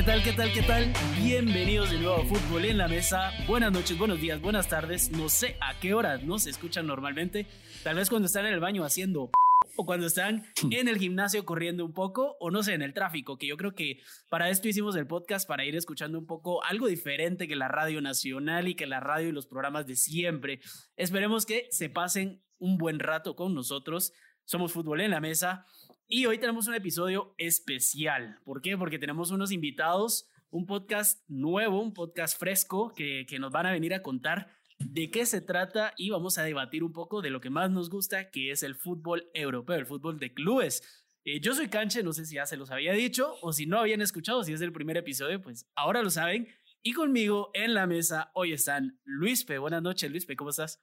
¿Qué tal, qué tal, qué tal? Bienvenidos de nuevo a Fútbol en la Mesa. Buenas noches, buenos días, buenas tardes. No sé a qué horas no se escuchan normalmente. Tal vez cuando están en el baño haciendo o cuando están en el gimnasio corriendo un poco o no sé, en el tráfico, que yo creo que para esto hicimos el podcast, para ir escuchando un poco algo diferente que la radio nacional y que la radio y los programas de siempre. Esperemos que se pasen un buen rato con nosotros. Somos Fútbol en la Mesa y hoy tenemos un episodio especial. ¿Por qué? Porque tenemos unos invitados, un podcast nuevo, un podcast fresco que, que nos van a venir a contar de qué se trata y vamos a debatir un poco de lo que más nos gusta, que es el fútbol europeo, el fútbol de clubes. Eh, yo soy Canche, no sé si ya se los había dicho o si no habían escuchado, si es el primer episodio, pues ahora lo saben. Y conmigo en la mesa hoy están Luispe. Buenas noches, Luispe, ¿cómo estás?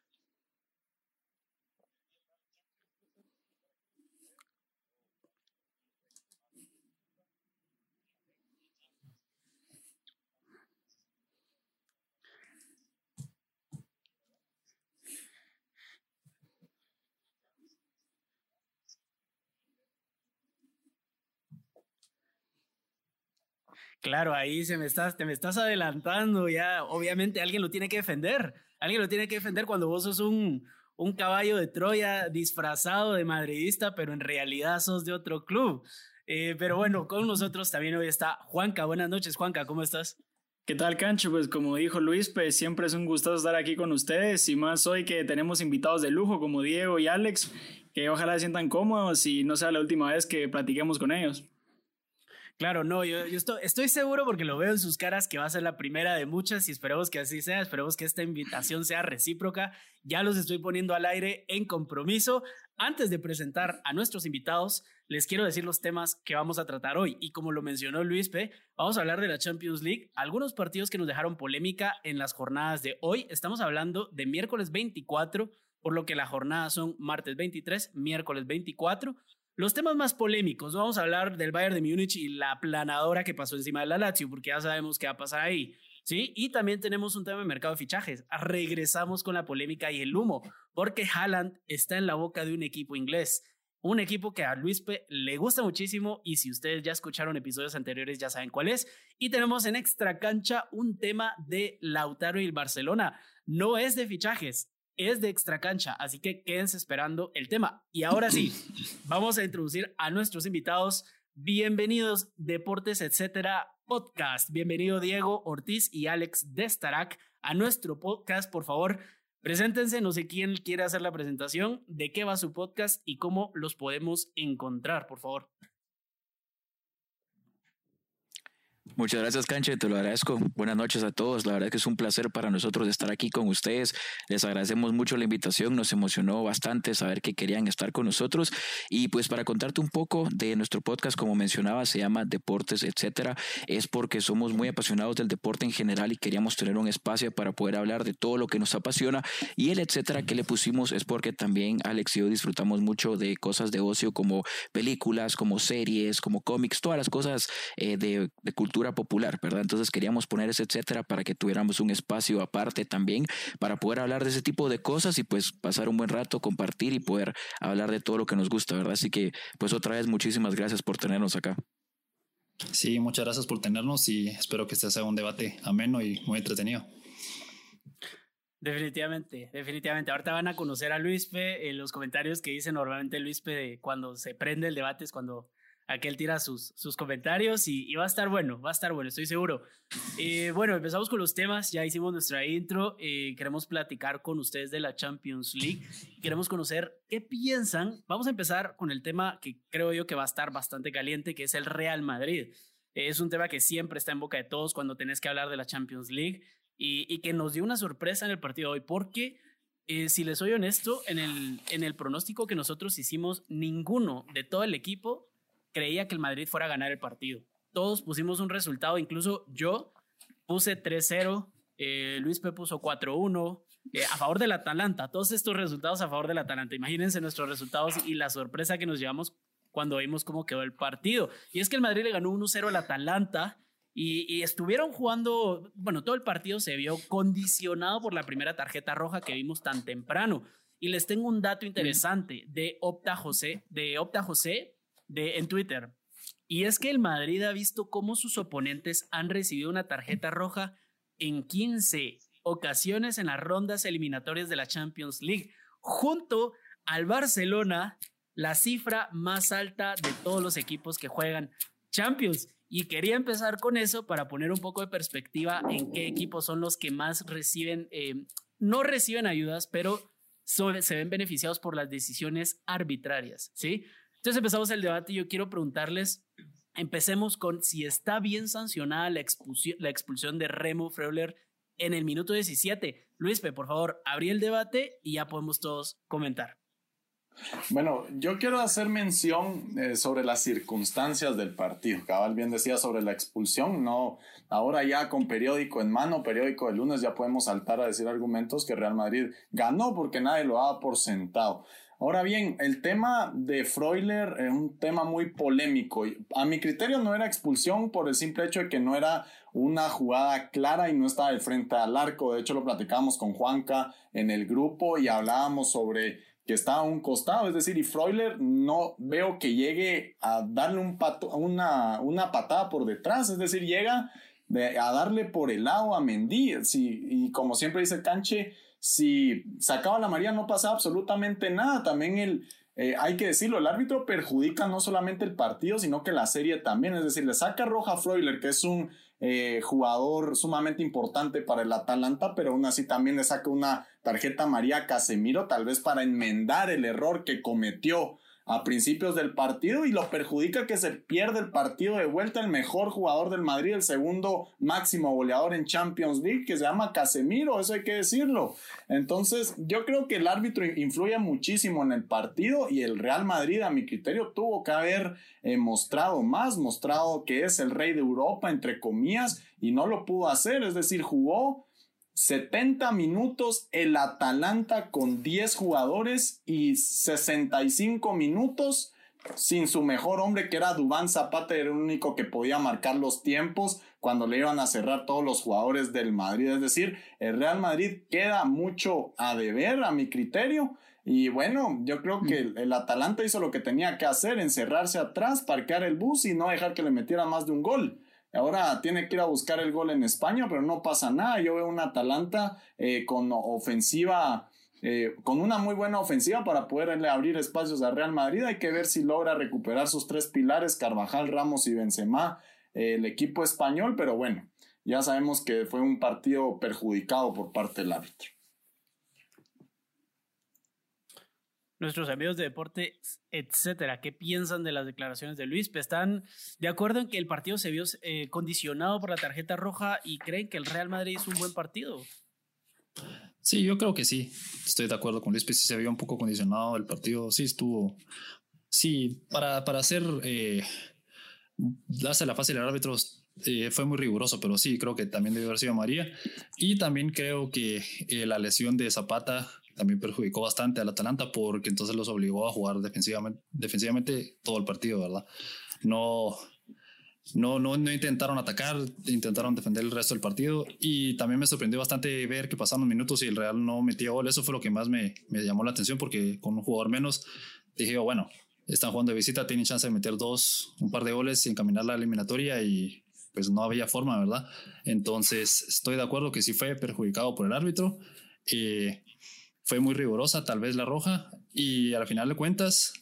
Claro, ahí se me estás, te me estás adelantando ya. Obviamente alguien lo tiene que defender. Alguien lo tiene que defender cuando vos sos un, un caballo de Troya disfrazado de madridista, pero en realidad sos de otro club. Eh, pero bueno, con nosotros también hoy está Juanca. Buenas noches, Juanca, ¿cómo estás? ¿Qué tal, Cancho? Pues como dijo Luis, pues siempre es un gusto estar aquí con ustedes y más hoy que tenemos invitados de lujo como Diego y Alex, que ojalá se sientan cómodos y no sea la última vez que platiquemos con ellos. Claro, no, yo, estoy, seguro porque lo veo en sus caras que va a ser la primera de muchas y esperemos que así sea, esperemos que esta invitación sea recíproca. Ya los estoy poniendo al aire en compromiso. Antes de presentar a nuestros invitados, les quiero decir los temas que vamos a tratar hoy. Y como lo mencionó Luis P., vamos a hablar de la Champions League, algunos partidos que nos dejaron polémica en las jornadas de hoy. Estamos hablando de miércoles 24, por lo que la jornada son martes 23, miércoles 24. Los temas más polémicos, vamos a hablar del Bayern de Múnich y la planadora que pasó encima de la Lazio, porque ya sabemos qué va a pasar ahí. ¿sí? Y también tenemos un tema de mercado de fichajes. Regresamos con la polémica y el humo, porque Haaland está en la boca de un equipo inglés. Un equipo que a Luispe le gusta muchísimo y si ustedes ya escucharon episodios anteriores ya saben cuál es. Y tenemos en extra cancha un tema de Lautaro y el Barcelona. No es de fichajes, es de extra cancha, así que quédense esperando el tema. Y ahora sí, vamos a introducir a nuestros invitados. Bienvenidos, Deportes, etcétera, podcast. Bienvenido Diego Ortiz y Alex Destarac a nuestro podcast. Por favor, preséntense. No sé quién quiere hacer la presentación, de qué va su podcast y cómo los podemos encontrar, por favor. Muchas gracias, Canche, te lo agradezco. Buenas noches a todos. La verdad que es un placer para nosotros estar aquí con ustedes. Les agradecemos mucho la invitación, nos emocionó bastante saber que querían estar con nosotros. Y pues para contarte un poco de nuestro podcast, como mencionaba, se llama Deportes, etcétera. Es porque somos muy apasionados del deporte en general y queríamos tener un espacio para poder hablar de todo lo que nos apasiona. Y el etcétera que le pusimos es porque también Alex y yo disfrutamos mucho de cosas de ocio como películas, como series, como cómics, todas las cosas eh, de cultura popular, ¿verdad? Entonces queríamos poner ese etcétera para que tuviéramos un espacio aparte también para poder hablar de ese tipo de cosas y pues pasar un buen rato, compartir y poder hablar de todo lo que nos gusta, ¿verdad? Así que pues otra vez muchísimas gracias por tenernos acá. Sí, muchas gracias por tenernos y espero que este sea un debate ameno y muy entretenido. Definitivamente, definitivamente. Ahorita van a conocer a Luispe en los comentarios que dice normalmente Luispe cuando se prende el debate es cuando aquel tira sus, sus comentarios y, va a estar bueno, va a estar bueno, estoy seguro. Eh, bueno, empezamos con los temas, ya hicimos nuestra intro, eh, queremos platicar con ustedes de la Champions League, queremos conocer qué piensan. Vamos a empezar con el tema que creo yo que va a estar bastante caliente, que es el Real Madrid. es un tema que siempre está en boca de todos cuando tenés que hablar de la Champions League y, que nos dio una sorpresa en el partido de hoy, porque eh, si les soy honesto, en el, en el pronóstico que nosotros hicimos, ninguno de todo el equipo creía que el Madrid fuera a ganar el partido. Todos pusimos un resultado, incluso yo puse 3-0, eh, Luis P puso 4-1 eh, a favor del Atalanta. Todos estos resultados a favor del Atalanta. Imagínense nuestros resultados y la sorpresa que nos llevamos cuando vimos cómo quedó el partido. Y es que el Madrid le ganó 1-0 al Atalanta. Y, y, estuvieron jugando, bueno, todo el partido se vio condicionado por la primera tarjeta roja que vimos tan temprano. Y les tengo un dato interesante de Opta José, de Opta José, de, en Twitter. Y es que el Madrid ha visto cómo sus oponentes han recibido una tarjeta roja en 15 ocasiones en las rondas eliminatorias de la Champions League, junto al Barcelona, la cifra más alta de todos los equipos que juegan Champions. Y quería empezar con eso para poner un poco de perspectiva en qué equipos son los que más reciben, eh, no reciben ayudas, pero se ven beneficiados por las decisiones arbitrarias, ¿sí? Entonces empezamos el debate y yo quiero preguntarles, empecemos con si está bien sancionada la la expulsión de Remo Freuler en el minuto 17. Luispe, por favor, abrí el debate y ya podemos todos comentar. Bueno, yo quiero hacer mención eh, sobre las circunstancias del partido. Cabal bien decía sobre la expulsión, no, ahora ya con periódico en mano, periódico de lunes, ya podemos saltar a decir argumentos que Real Madrid ganó porque nadie lo daba por sentado. Ahora bien, el tema de Freuler es un tema muy polémico. A mi criterio no era expulsión por el simple hecho de que no era una jugada clara y no estaba de frente al arco. De hecho, lo platicamos con Juanca en el grupo y hablábamos sobre que estaba a un costado, es decir, y Freuler no veo que llegue a darle un pato, una, una patada por detrás, es decir, llega a darle por el lado a Mendy, y como siempre dice Canche, si sacaba la María no pasaba absolutamente nada, también el, eh, hay que decirlo, el árbitro perjudica no solamente el partido, sino que la serie también, es decir, le saca roja a que es un eh, jugador sumamente importante para el Atalanta, pero aún así también le saca una tarjeta María Casemiro, tal vez para enmendar el error que cometió a principios del partido y lo perjudica que se pierde el partido de vuelta el mejor jugador del Madrid, el segundo máximo goleador en Champions League, que se llama Casemiro, eso hay que decirlo. Entonces, yo creo que el árbitro influye muchísimo en el partido y el Real Madrid, a mi criterio, tuvo que haber eh, mostrado más, mostrado que es el rey de Europa, entre comillas, y no lo pudo hacer, es decir, jugó 70 minutos el Atalanta con 10 jugadores y 65 minutos sin su mejor hombre que era Dubán Zapata, era el único que podía marcar los tiempos cuando le iban a cerrar todos los jugadores del Madrid. Es decir, el Real Madrid queda mucho a deber a mi criterio. Y bueno, yo creo que el, Atalanta hizo lo que tenía que hacer, encerrarse atrás, parquear el bus y no dejar que le metiera más de un gol. Ahora tiene que ir a buscar el gol en España, pero no pasa nada. Yo veo un Atalanta eh, con ofensiva, eh, con una muy buena ofensiva para poderle abrir espacios a Real Madrid. Hay que ver si logra recuperar sus tres pilares, Carvajal, Ramos y Benzema, eh, el equipo español, pero bueno, ya sabemos que fue un partido perjudicado por parte del árbitro. Nuestros amigos de deporte, etcétera, ¿qué piensan de las declaraciones de Luis? ¿Están de acuerdo en que el partido se vio eh, condicionado por la tarjeta roja y creen que el Real Madrid hizo un buen partido? Sí, yo creo que sí. Estoy de acuerdo con Luis, pues sí se vio un poco condicionado el partido. Sí, estuvo. Sí, para, para hacer. Eh, la fase del árbitro eh, fue muy riguroso, pero sí, creo que también debió haber sido María. Y también creo que eh, la lesión de Zapata también perjudicó bastante al Atalanta porque entonces los obligó a jugar defensivamente, todo el partido, ¿verdad? No, no, no, intentaron atacar, intentaron defender el resto del partido y también me sorprendió bastante ver que pasaron minutos y el Real no metía gol. Eso fue lo que más me, me llamó la atención porque con un jugador menos dije, oh, bueno, están jugando de visita, tienen chance de meter dos, un par de goles y encaminar la eliminatoria y pues no había forma, ¿verdad? Entonces estoy de acuerdo que sí fue perjudicado por el árbitro. Eh, fue muy rigurosa, tal vez la roja, y al final de cuentas,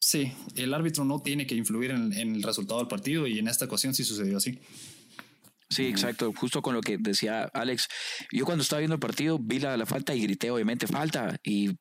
sí, el árbitro no tiene que influir en, el resultado del partido y en esta ocasión sí sucedió así. Sí, exacto. Justo con lo que decía Alex. Yo cuando estaba viendo el partido vi la, la falta y grité, obviamente, falta. Y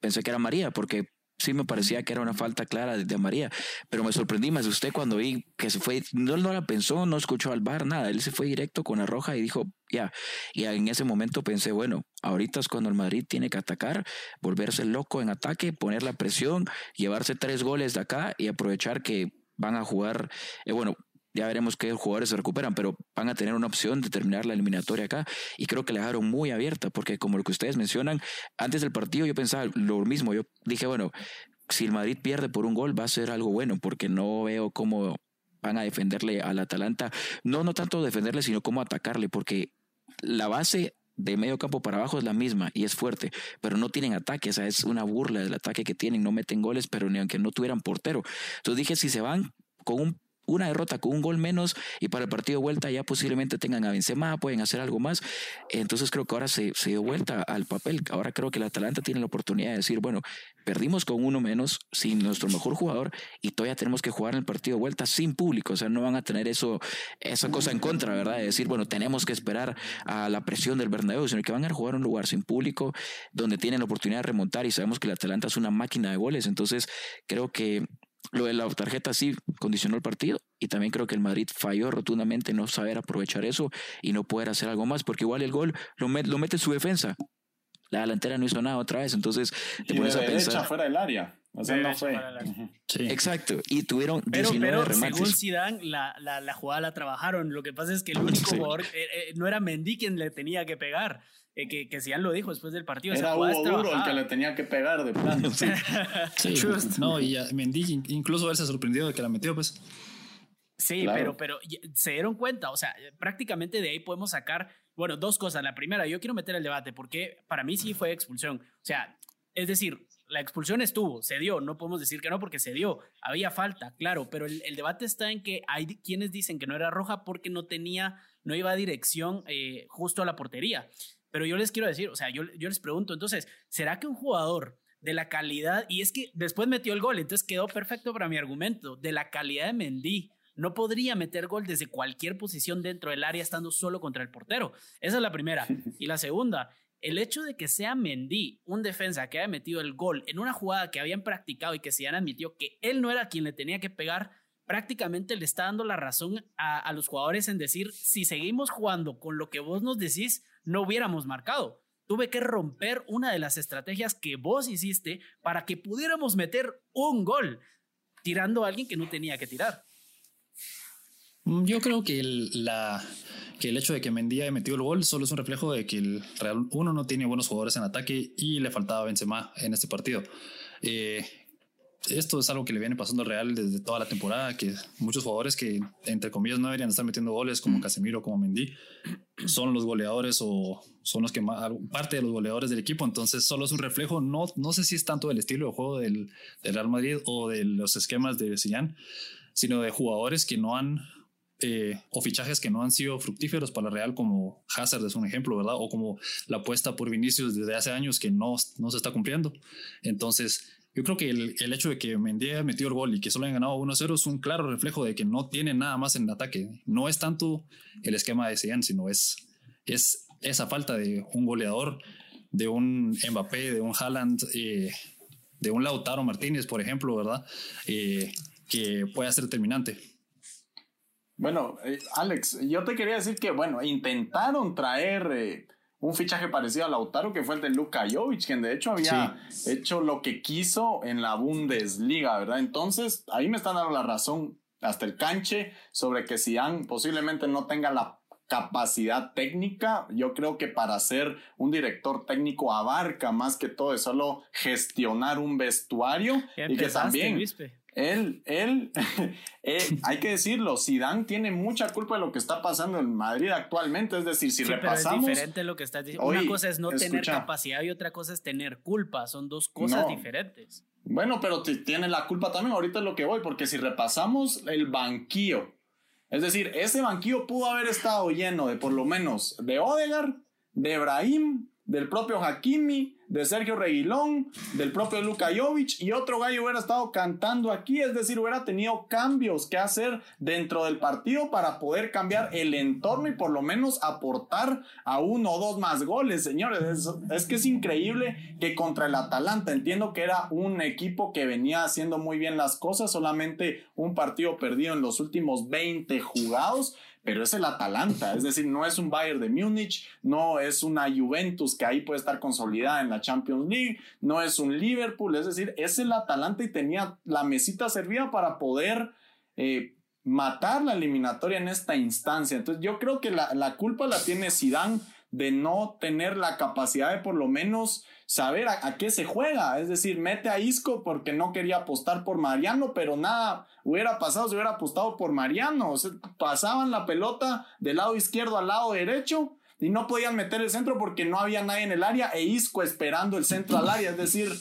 pensé que era María, porque sí me parecía que era una falta clara de, María, pero me sorprendí más de usted cuando vi que se fue, no, no la pensó, no escuchó al bar, nada, él se fue directo con la roja y dijo, ya, y en ese momento pensé, bueno, ahorita es cuando el Madrid tiene que atacar, volverse loco en ataque, poner la presión, llevarse tres goles de acá y aprovechar que van a jugar, eh, bueno, ya veremos qué jugadores se recuperan, pero van a tener una opción de terminar la eliminatoria acá. Y creo que la dejaron muy abierta, porque como lo que ustedes mencionan, antes del partido yo pensaba lo mismo. Yo dije, bueno, si el Madrid pierde por un gol, va a ser algo bueno, porque no veo cómo van a defenderle al Atalanta. No, no tanto defenderle, sino cómo atacarle, porque la base de medio campo para abajo es la misma y es fuerte, pero no tienen ataque, o sea, es una burla del ataque que tienen, no meten goles, pero ni aunque no tuvieran portero. Entonces dije, si se van con un una derrota con un gol menos y para el partido de vuelta ya posiblemente tengan a Benzema, pueden hacer algo más. Entonces creo que ahora se, dio vuelta al papel. Ahora creo que el Atalanta tiene la oportunidad de decir, bueno, perdimos con uno menos sin nuestro mejor jugador y todavía tenemos que jugar en el partido de vuelta sin público. O sea, no van a tener eso, esa cosa en contra, ¿verdad? De decir, bueno, tenemos que esperar a la presión del Bernabéu, sino que van a jugar en un lugar sin público donde tienen la oportunidad de remontar y sabemos que el Atalanta es una máquina de goles. Entonces creo que lo de la tarjeta sí condicionó el partido y también creo que el Madrid falló rotundamente no saber aprovechar eso y no poder hacer algo más, porque igual el gol lo, lo mete en su defensa. La delantera no hizo nada otra vez, entonces te pones a pensar. fuera del área. O sea, no fue. Sí. Exacto, y tuvieron pero, 19 pero remates. Según Zidane, la, la, la, jugada la trabajaron. Lo que pasa es que el único jugador eh, eh, no era Mendy quien le tenía que pegar. Eh, que, que Zidane lo dijo después del partido. Era Hugo Duro el que le tenía que pegar de plano. sí, no, y Mendy incluso él se sorprendió de que la metió, pues. Sí, pero, pero se dieron cuenta, o sea, prácticamente de ahí podemos sacar, bueno, dos cosas. La primera, yo quiero meter el debate porque para mí sí fue expulsión. O sea, es decir, la expulsión estuvo, se dio, no podemos decir que no porque se dio, había falta, claro, pero el, debate está en que hay quienes dicen que no era roja porque no tenía, no iba a dirección eh, justo a la portería. Pero yo les quiero decir, o sea, yo, yo les pregunto, entonces, ¿será que un jugador de la calidad, y es que después metió el gol, entonces quedó perfecto para mi argumento, de la calidad de Mendy, no podría meter gol desde cualquier posición dentro del área estando solo contra el portero. Esa es la primera. Y la segunda, el hecho de que sea Mendy, un defensa que haya metido el gol en una jugada que habían practicado y que se han admitido que él no era quien le tenía que pegar, prácticamente le está dando la razón a, los jugadores en decir, si seguimos jugando con lo que vos nos decís, no hubiéramos marcado. Tuve que romper una de las estrategias que vos hiciste para que pudiéramos meter un gol, tirando a alguien que no tenía que tirar. Mm, yo creo que el, la, que el hecho de que Mendy haya metido el gol solo es un reflejo de que el Real 1 no tiene buenos jugadores en ataque y le faltaba Benzema en este partido. Eh, esto es algo que le viene pasando al Real desde toda la temporada, que muchos jugadores que, entre comillas, no deberían estar metiendo goles, como Casemiro, como Mendy, son los goleadores o son los que más, parte de los goleadores del equipo. Entonces, solo es un reflejo. No, no sé si es tanto del estilo de juego del, del Real Madrid o de los esquemas de Zidane, sino de jugadores que no han eh, o fichajes que no han sido fructíferos para la Real, como Hazard es un ejemplo, ¿verdad? O como la apuesta por Vinicius desde hace años que no, no se está cumpliendo. Entonces, yo creo que el, el hecho de que Mendy haya metido el gol y que solo hayan ganado 1-0 es un claro reflejo de que no tiene nada más en el ataque. No es tanto el esquema de Zidane, sino es, es esa falta de un goleador, de un Mbappé, de un Haaland, eh, de un Lautaro Martínez, por ejemplo, ¿verdad? Eh, que pueda ser determinante. Bueno, eh, Alex, yo te quería decir que, bueno, intentaron traer un fichaje parecido a Lautaro, que fue el de Luka Jovic, quien de hecho había hecho lo que quiso en la Bundesliga, ¿verdad? Entonces, ahí me están dando la razón hasta el canche sobre que Sian posiblemente no tenga la capacidad técnica. Yo creo que para ser un director técnico abarca más que todo de solo gestionar un vestuario y que también él, él, eh, hay que decirlo, Zidane tiene mucha culpa de lo que está pasando en Madrid actualmente. Es decir, si repasamos. es diferente lo que estás diciendo. Una cosa es no tener capacidad y otra cosa es tener culpa. Son dos cosas diferentes. Bueno, pero tiene la culpa también. Ahorita es lo que voy, porque si repasamos el banquillo, es decir, ese banquillo pudo haber estado lleno de por lo menos de Odegar, de Ebrahim, del propio Hakimi, de Sergio Reguilón, del propio Luka Jovic y otro gallo hubiera estado cantando aquí, es decir, hubiera tenido cambios que hacer dentro del partido para poder cambiar el entorno y por lo menos aportar a uno o dos más goles, señores. Es, es que es increíble que contra el Atalanta, entiendo que era un equipo que venía haciendo muy bien las cosas, solamente un partido perdido en los últimos 20 jugados pero es el Atalanta, es decir, no es un Bayern de Múnich, no es una Juventus que ahí puede estar consolidada en la Champions League, no es un Liverpool, es decir, es el Atalanta y tenía la mesita servida para poder eh, matar la eliminatoria en esta instancia. Entonces yo creo que la, la culpa la tiene Zidane de no tener la capacidad de por lo menos saber a, qué se juega. Es decir, mete a Isco porque no quería apostar por Mariano, pero nada hubiera pasado si hubiera apostado por Mariano. pasaban la pelota del lado izquierdo al lado derecho y no podían meter el centro porque no había nadie en el área e Isco esperando el centro al área. Es decir,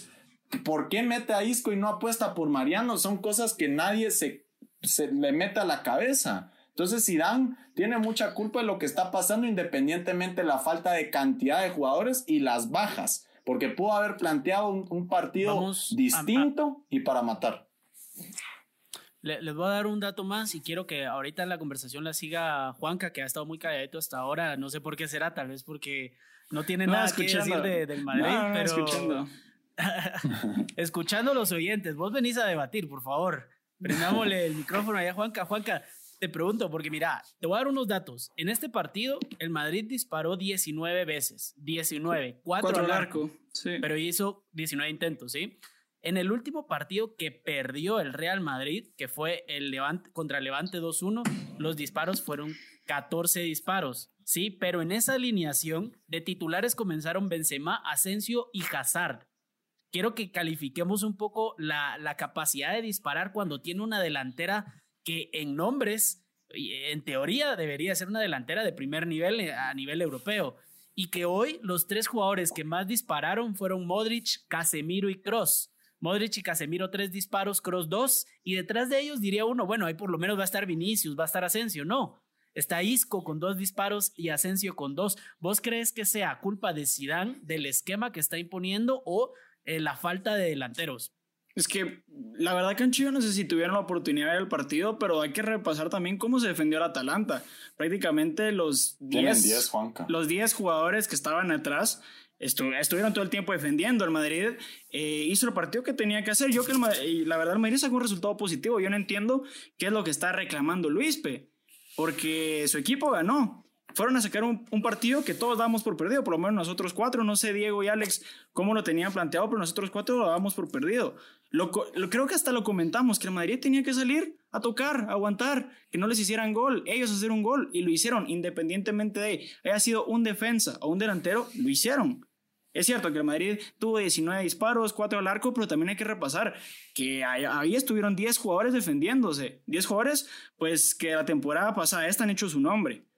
¿por qué mete a Isco y no apuesta por Mariano? Son cosas que nadie se se le mete a la cabeza. Entonces Zidane tiene mucha culpa de lo que está pasando independientemente de la falta de cantidad de jugadores y las bajas, porque pudo haber planteado un, partido distinto y para matar. les voy a dar un dato más y quiero que ahorita en la conversación la siga Juanca, que ha estado muy calladito hasta ahora. No sé por qué será, tal vez porque no tiene nada que decir del Madrid, pero escuchando. escuchando los oyentes. Vos venís a debatir, por favor. Prendámosle el micrófono allá, Juanca. Juanca, te pregunto, porque mira, te voy a dar unos datos. En este partido, el Madrid disparó 19 veces. 19. 4, al arco. Sí. Pero hizo 19 intentos, ¿sí? En el último partido que perdió el Real Madrid, que fue el Levante, contra Levante 2-1, los disparos fueron 14 disparos, ¿sí? Pero en esa alineación de titulares comenzaron Benzema, Asensio y Hazard. Quiero que califiquemos un poco la, la capacidad de disparar cuando tiene una delantera que en nombres, en teoría, debería ser una delantera de primer nivel eh, a nivel europeo. Y que hoy los tres jugadores que más dispararon fueron Modric, Casemiro y Cross. Modric y Casemiro tres disparos, Cross dos, y detrás de ellos diría uno, bueno, ahí por lo menos va a estar Vinicius, va a estar Asensio, no. Está Isco con dos disparos y Asensio con dos. ¿Vos crees que sea culpa de Zidane, del esquema que está imponiendo o eh, la falta de delanteros? Es que la verdad que en Chivas no sé si tuvieron la oportunidad de ver el partido, pero hay que repasar también cómo se defendió el Atalanta. Prácticamente los 10 los 10 jugadores que estaban atrás estuvieron todo el tiempo defendiendo. El Madrid eh, hizo el partido que tenía que hacer. Yo que y la verdad el Madrid sacó un resultado positivo. Yo no entiendo qué es lo que está reclamando Luispe, porque su equipo ganó fueron a sacar un, partido que todos damos por perdido, por lo menos nosotros cuatro, no sé Diego y Alex cómo lo tenían planteado, pero nosotros cuatro lo damos por perdido. Lo, creo que hasta lo comentamos, que el Madrid tenía que salir a tocar, a aguantar, que no les hicieran gol, ellos hacer un gol, y lo hicieron, independientemente de haya sido un defensa o un delantero, lo hicieron. Es cierto que el Madrid tuvo 19 disparos, 4 al arco, pero también hay que repasar que ahí estuvieron 10 jugadores defendiéndose. 10 jugadores, pues que la temporada pasada están hechos su nombre.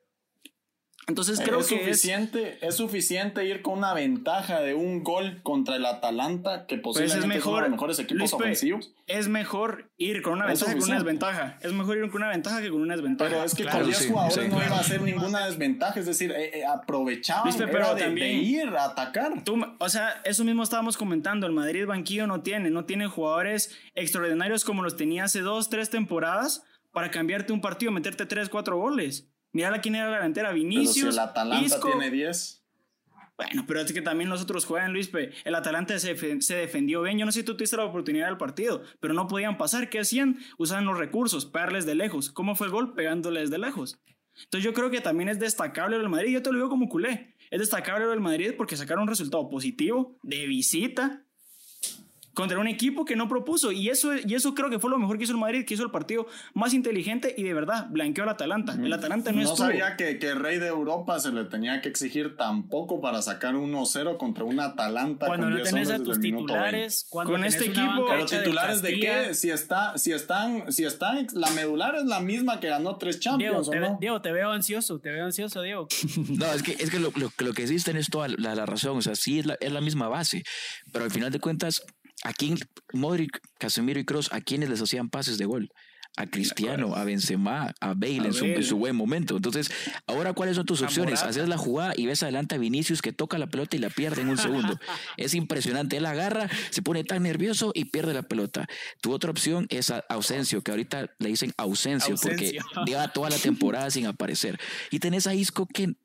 Entonces creo es que suficiente, es... suficiente ir con una ventaja de un gol contra el Atalanta que pues posiblemente es, mejor, los mejores equipos ofensivos. Es mejor ir con una ventaja que con una desventaja. Es mejor ir con una ventaja que con una desventaja. Pero es que con 10 jugadores no iba a ser ninguna desventaja, es decir, eh, eh, aprovechaban pero de, ir a atacar. Tú, o sea, eso mismo estábamos comentando, el Madrid banquillo no tiene, no tiene jugadores extraordinarios como los tenía hace dos, tres temporadas para cambiarte un partido, meterte tres, cuatro goles. Mira quién era la delantera, Vinicius. Pero si el Atalanta tiene 10. Bueno, pero es que también los otros juegan, Luis. El Atalanta se, defendió bien. Yo no sé si tú tuviste la oportunidad del partido, pero no podían pasar. ¿Qué hacían? Usaban los recursos, pegarles de lejos. ¿Cómo fue el gol? Pegándoles de lejos. Entonces yo creo que también es destacable el Madrid. Yo te lo digo como culé. Es destacable el Madrid porque sacaron un resultado positivo de visita contra un equipo que no propuso. Y eso, y eso creo que fue lo mejor que hizo el Madrid, que hizo el partido más inteligente y de verdad blanqueó al Atalanta. El Atalanta no, no sabía que, que el rey de Europa se le tenía que exigir tampoco para sacar 1-0 contra un Atalanta. Cuando no tenés a tus titulares, con este equipo. Pero titulares de, qué? Si, está, si, están, si están, la medular es la misma que ganó tres Champions. Diego, ¿o te, Diego, te veo ansioso, te veo ansioso, Diego. no, es que, es que lo, lo, lo que existe es toda la, la, razón. O sea, sí es la, es la misma base, pero al final de cuentas ¿A quién, Modric, Casemiro y Cross, a quienes les hacían pases de gol? A Cristiano, a Benzema, a Bale, en, Su, buen momento. Entonces, ahora, ¿cuáles son tus opciones? Haces la jugada y ves adelante a Vinicius que toca la pelota y la pierde en un segundo. es impresionante. Él agarra, se pone tan nervioso y pierde la pelota. Tu otra opción es a Ausencio, que ahorita le dicen ausencio, porque lleva toda la temporada sin aparecer. Y tenés a Isco que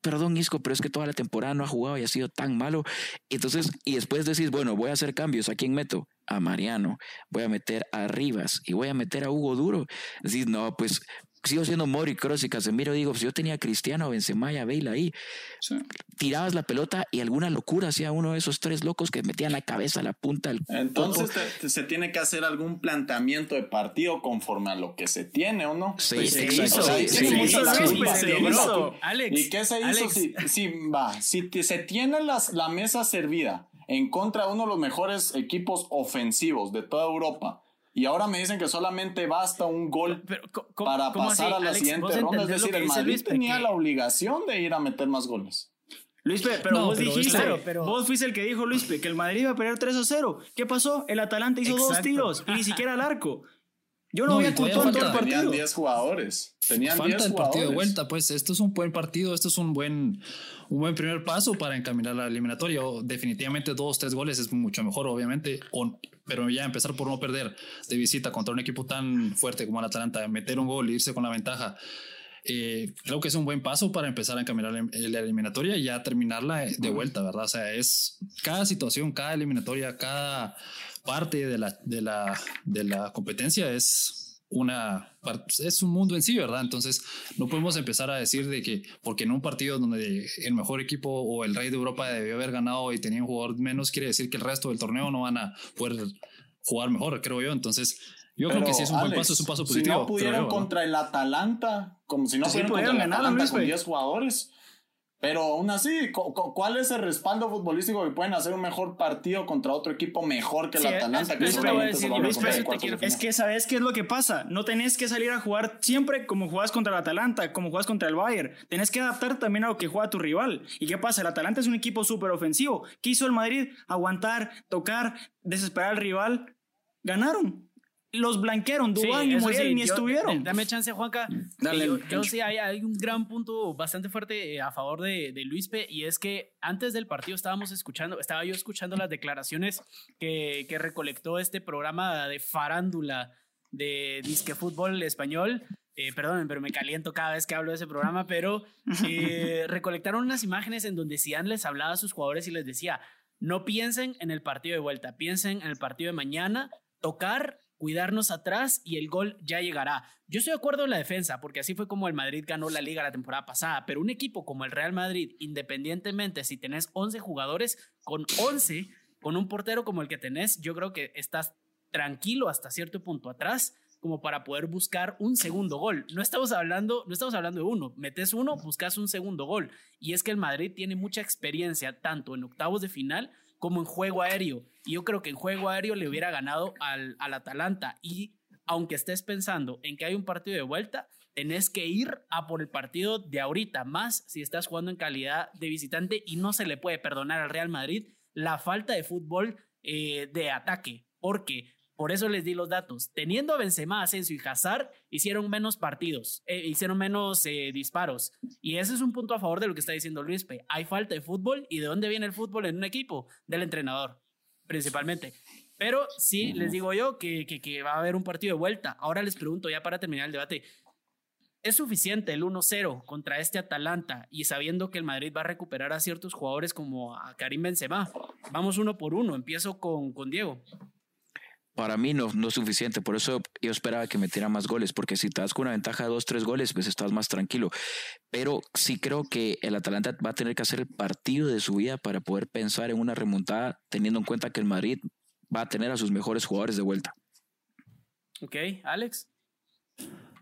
perdón Isco, pero es que toda la temporada no ha jugado y ha sido tan malo. Entonces, y después decís, bueno, voy a hacer cambios, ¿a quién meto? A Mariano, voy a meter a Rivas y voy a meter a Hugo Duro. Decís, no, pues sigo siendo Mori, Cross y Casemiro, digo, pues yo tenía a Cristiano, Benzema y a Bale ahí. Tirabas la pelota y alguna locura hacía uno de esos tres locos que metían la cabeza a la punta del Entonces se tiene que hacer algún planteamiento de partido conforme a lo que se tiene, ¿o no? Sí, sí, ¿Y qué se hizo? Si, va, si se tiene las, la mesa servida en contra de uno de los mejores equipos ofensivos de toda Europa, y ahora me dicen que solamente basta un gol para pasar a la siguiente ronda. Es decir, el Madrid tenía la obligación de ir a meter más goles. Luis, pero vos dijiste, vos fuiste el que dijo Luis, que el Madrid iba a perder 3 a 0. ¿Qué pasó? El Atalanta hizo dos tiros y ni siquiera al arco. Yo no, voy a todo el partido. Tenían 10 jugadores. Tenían falta el partido de vuelta, pues esto es un buen partido, esto es un buen, un buen primer paso para encaminar la eliminatoria. Definitivamente dos, tres goles es mucho mejor, obviamente, pero ya empezar por no perder de visita contra un equipo tan fuerte como el Atalanta, meter un gol, irse con la ventaja. Eh, creo que es un buen paso para empezar a encaminar la eliminatoria y ya terminarla de vuelta, ¿verdad? O sea, es cada situación, cada eliminatoria, cada parte de la, de la, de la competencia es una es un mundo en sí, ¿verdad? Entonces no podemos empezar a decir de que porque en un partido donde el mejor equipo o el rey de Europa debió haber ganado y tenía un jugador menos, quiere decir que el resto del torneo no van a poder jugar mejor, creo yo. Entonces yo creo que sí es un buen paso, es un paso positivo. Si no pudieron contra el Atalanta, como si no pudieron contra el Atalanta con 10 jugadores, pero aún así, ¿cuál es el respaldo futbolístico que pueden hacer un mejor partido contra otro equipo mejor que el Atalanta? que es que sabes qué es lo que pasa. No tenés que salir a jugar siempre como jugás contra el Atalanta, como jugás contra el Bayern. Tenés que adaptar también a lo que juega tu rival. ¿Y qué pasa? El Atalanta es un equipo súper ofensivo. ¿Qué hizo el Madrid? Aguantar, tocar, desesperar al rival. Ganaron los blanquearon, Dubán y Muriel ni estuvieron. Dame chance, Juanca. Dale, yo, sí, hay, un gran punto bastante fuerte eh, a favor de, de Luispe y es que antes del partido estábamos escuchando, estaba yo escuchando las declaraciones que, que recolectó este programa de farándula de Disque Fútbol Español. Eh, perdonen, pero me caliento cada vez que hablo de ese programa, pero eh, recolectaron unas imágenes en donde Sian les hablaba a sus jugadores y les decía, no piensen en el partido de vuelta, piensen en el partido de mañana, tocar cuidarnos atrás y el gol ya llegará. Yo estoy de acuerdo en la defensa, porque así fue como el Madrid ganó la liga la temporada pasada, pero un equipo como el Real Madrid, independientemente si tenés 11 jugadores, con 11, con un portero como el que tenés, yo creo que estás tranquilo hasta cierto punto atrás como para poder buscar un segundo gol. No estamos hablando, no estamos hablando de uno, metes uno, buscas un segundo gol. Y es que el Madrid tiene mucha experiencia tanto en octavos de final como en juego aéreo. Y yo creo que en juego aéreo le hubiera ganado al, al Atalanta. Y aunque estés pensando en que hay un partido de vuelta, tenés que ir a por el partido de ahorita, más si estás jugando en calidad de visitante y no se le puede perdonar al Real Madrid la falta de fútbol eh, de ataque, porque por eso les di los datos. Teniendo a Benzema, Asensio y Hazard, hicieron menos partidos, eh, hicieron menos eh, disparos. Y ese es un punto a favor de lo que está diciendo Luis P. Hay falta de fútbol. ¿Y de dónde viene el fútbol en un equipo? Del entrenador, principalmente. Pero sí, les digo yo que, que, que va a haber un partido de vuelta. Ahora les pregunto, ya para terminar el debate, ¿Es suficiente el 1-0 contra este Atalanta y sabiendo que el Madrid va a recuperar a ciertos jugadores como a Karim Benzema? Vamos uno por uno. Empiezo con, con Diego para mí no, no es suficiente. Por eso yo esperaba que metiera más goles, porque si das con una ventaja de dos, tres goles, pues estás más tranquilo. Pero sí creo que el Atalanta va a tener que hacer el partido de su vida para poder pensar en una remontada, teniendo en cuenta que el Madrid va a tener a sus mejores jugadores de vuelta. Ok, Alex.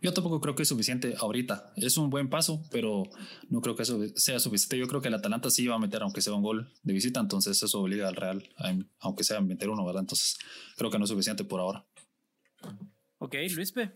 Yo tampoco creo que es suficiente ahorita. Es un buen paso, pero no creo que eso sea suficiente. Yo creo que el Atalanta sí va a meter, aunque sea un gol de visita, entonces eso obliga al Real, aunque sea meter uno, ¿verdad? Entonces creo que no es suficiente por ahora. Ok, Luispe.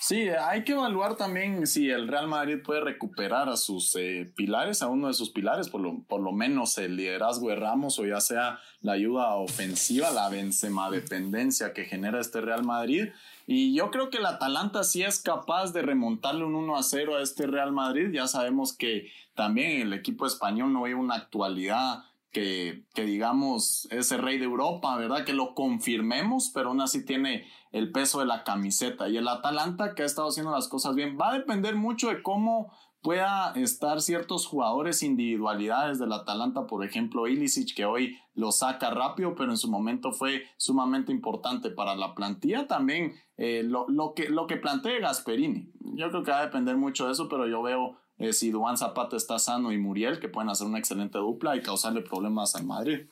Sí, hay que evaluar también si el Real Madrid puede recuperar a sus eh, pilares, a uno de sus pilares, por lo, por lo menos el liderazgo de Ramos o ya sea la ayuda ofensiva, la Benzema dependencia que genera este Real Madrid. Y yo creo que el Atalanta sí es capaz de remontarle un 1 a 0 a este Real Madrid. Ya sabemos que también el equipo español no hay una actualidad que, que digamos es el rey de Europa, ¿verdad? Que lo confirmemos, pero aún así tiene el peso de la camiseta. Y el Atalanta, que ha estado haciendo las cosas bien, va a depender mucho de cómo pueda estar ciertos jugadores individualidades del Atalanta, por ejemplo, Ilicic, que hoy lo saca rápido, pero en su momento fue sumamente importante para la plantilla. También eh, lo, que, lo que plantea Gasperini. Yo creo que va a depender mucho de eso, pero yo veo eh, si Duan Zapata está sano y Muriel, que pueden hacer una excelente dupla y causarle problemas al Madrid.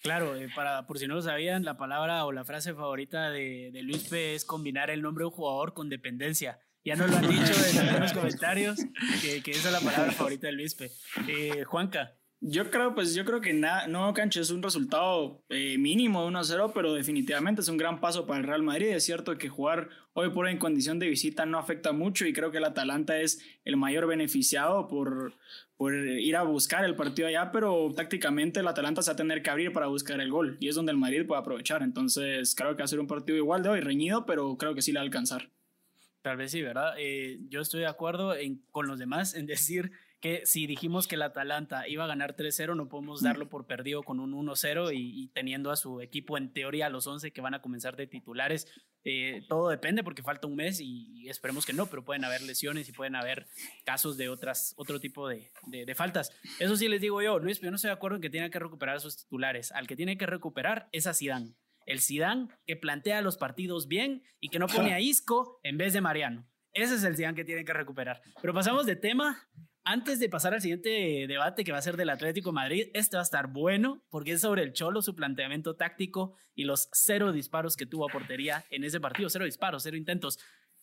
Claro, eh, para, por si no lo sabían, la palabra o la frase favorita de, de Luis P es combinar el nombre de un jugador con dependencia. Ya nos lo han dicho en algunos comentarios que, que, esa es la palabra favorita de Luis P. Eh, Juanca. Yo creo, pues yo creo que nada, no, Cancho, es un resultado eh, mínimo de 1-0, pero definitivamente es un gran paso para el Real Madrid. Es cierto que jugar hoy por hoy en condición de visita no afecta mucho y creo que el Atalanta es el mayor beneficiado por, por ir a buscar el partido allá, pero tácticamente el Atalanta se va a tener que abrir para buscar el gol y es donde el Madrid puede aprovechar. Entonces creo que va a ser un partido igual de hoy, reñido, pero creo que sí le va a alcanzar. Tal vez sí, ¿verdad? Eh, yo estoy de acuerdo en, con los demás en decir que si dijimos que el Atalanta iba a ganar 3-0, no podemos darlo por perdido con un 1-0 y, teniendo a su equipo en teoría a los 11 que van a comenzar de titulares. Eh, todo depende porque falta un mes y, esperemos que no, pero pueden haber lesiones y pueden haber casos de otras, otro tipo de, de, faltas. Eso sí les digo yo, Luis, yo no estoy de acuerdo en que tiene que recuperar a sus titulares. Al que tiene que recuperar es a Zidane. El Zidane que plantea los partidos bien y que no pone a Isco en vez de Mariano. Ese es el Zidane que tiene que recuperar. Pero pasamos de tema antes de pasar al siguiente debate que va a ser del Atlético Madrid, este va a estar bueno porque es sobre el Cholo, su planteamiento táctico y los cero disparos que tuvo a portería en ese partido. Cero disparos, cero intentos.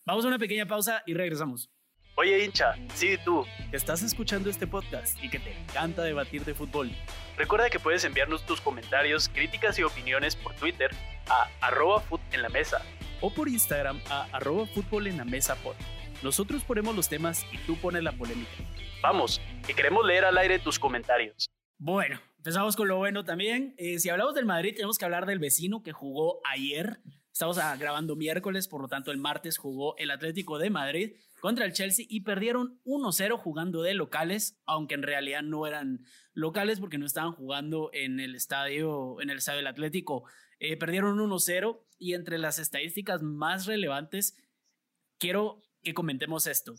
Vamos a una pequeña pausa y regresamos. Oye hincha, sí tú, que estás escuchando este podcast y que te encanta debatir de fútbol. Recuerda que puedes enviarnos tus comentarios, críticas y opiniones por Twitter a arroba en la mesa o por Instagram a arroba mesa por. Nosotros ponemos los temas y tú pones la polémica. Vamos, que queremos leer al aire tus comentarios. Bueno, empezamos con lo bueno también. Eh, si hablamos del Madrid, tenemos que hablar del vecino que jugó ayer. Estamos ah, grabando miércoles, por lo tanto el martes jugó el Atlético de Madrid contra el Chelsea y perdieron 1-0 jugando de locales, aunque en realidad no eran locales porque no estaban jugando en el estadio, en el estadio del Atlético. Eh, perdieron 1-0 y entre las estadísticas más relevantes quiero que comentemos esto.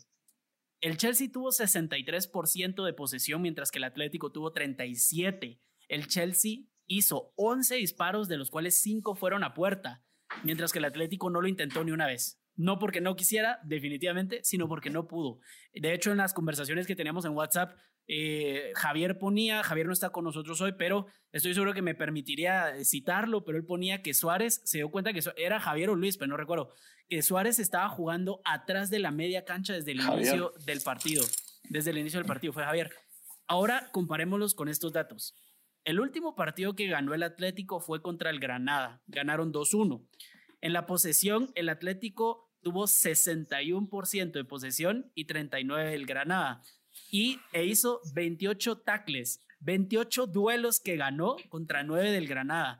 El Chelsea tuvo 63% de posesión, mientras que el Atlético tuvo 37%. El Chelsea hizo 11 disparos, de los cuales 5 fueron a puerta, mientras que el Atlético no lo intentó ni una vez. No porque no quisiera, definitivamente, sino porque no pudo. De hecho, en las conversaciones que teníamos en WhatsApp, eh, Javier ponía, Javier no está con nosotros hoy, pero estoy seguro que me permitiría citarlo, pero él ponía que Suárez se dio cuenta que era Javier o Luis, pero no recuerdo, que Suárez estaba jugando atrás de la media cancha desde el inicio del partido. Desde el inicio del partido fue Javier. Ahora comparémoslos con estos datos. El último partido que ganó el Atlético fue contra el Granada. Ganaron 2-1. En la posesión, el Atlético tuvo 61% de posesión y 39% el Granada y e hizo 28 tackles, 28 duelos que ganó contra 9 del Granada.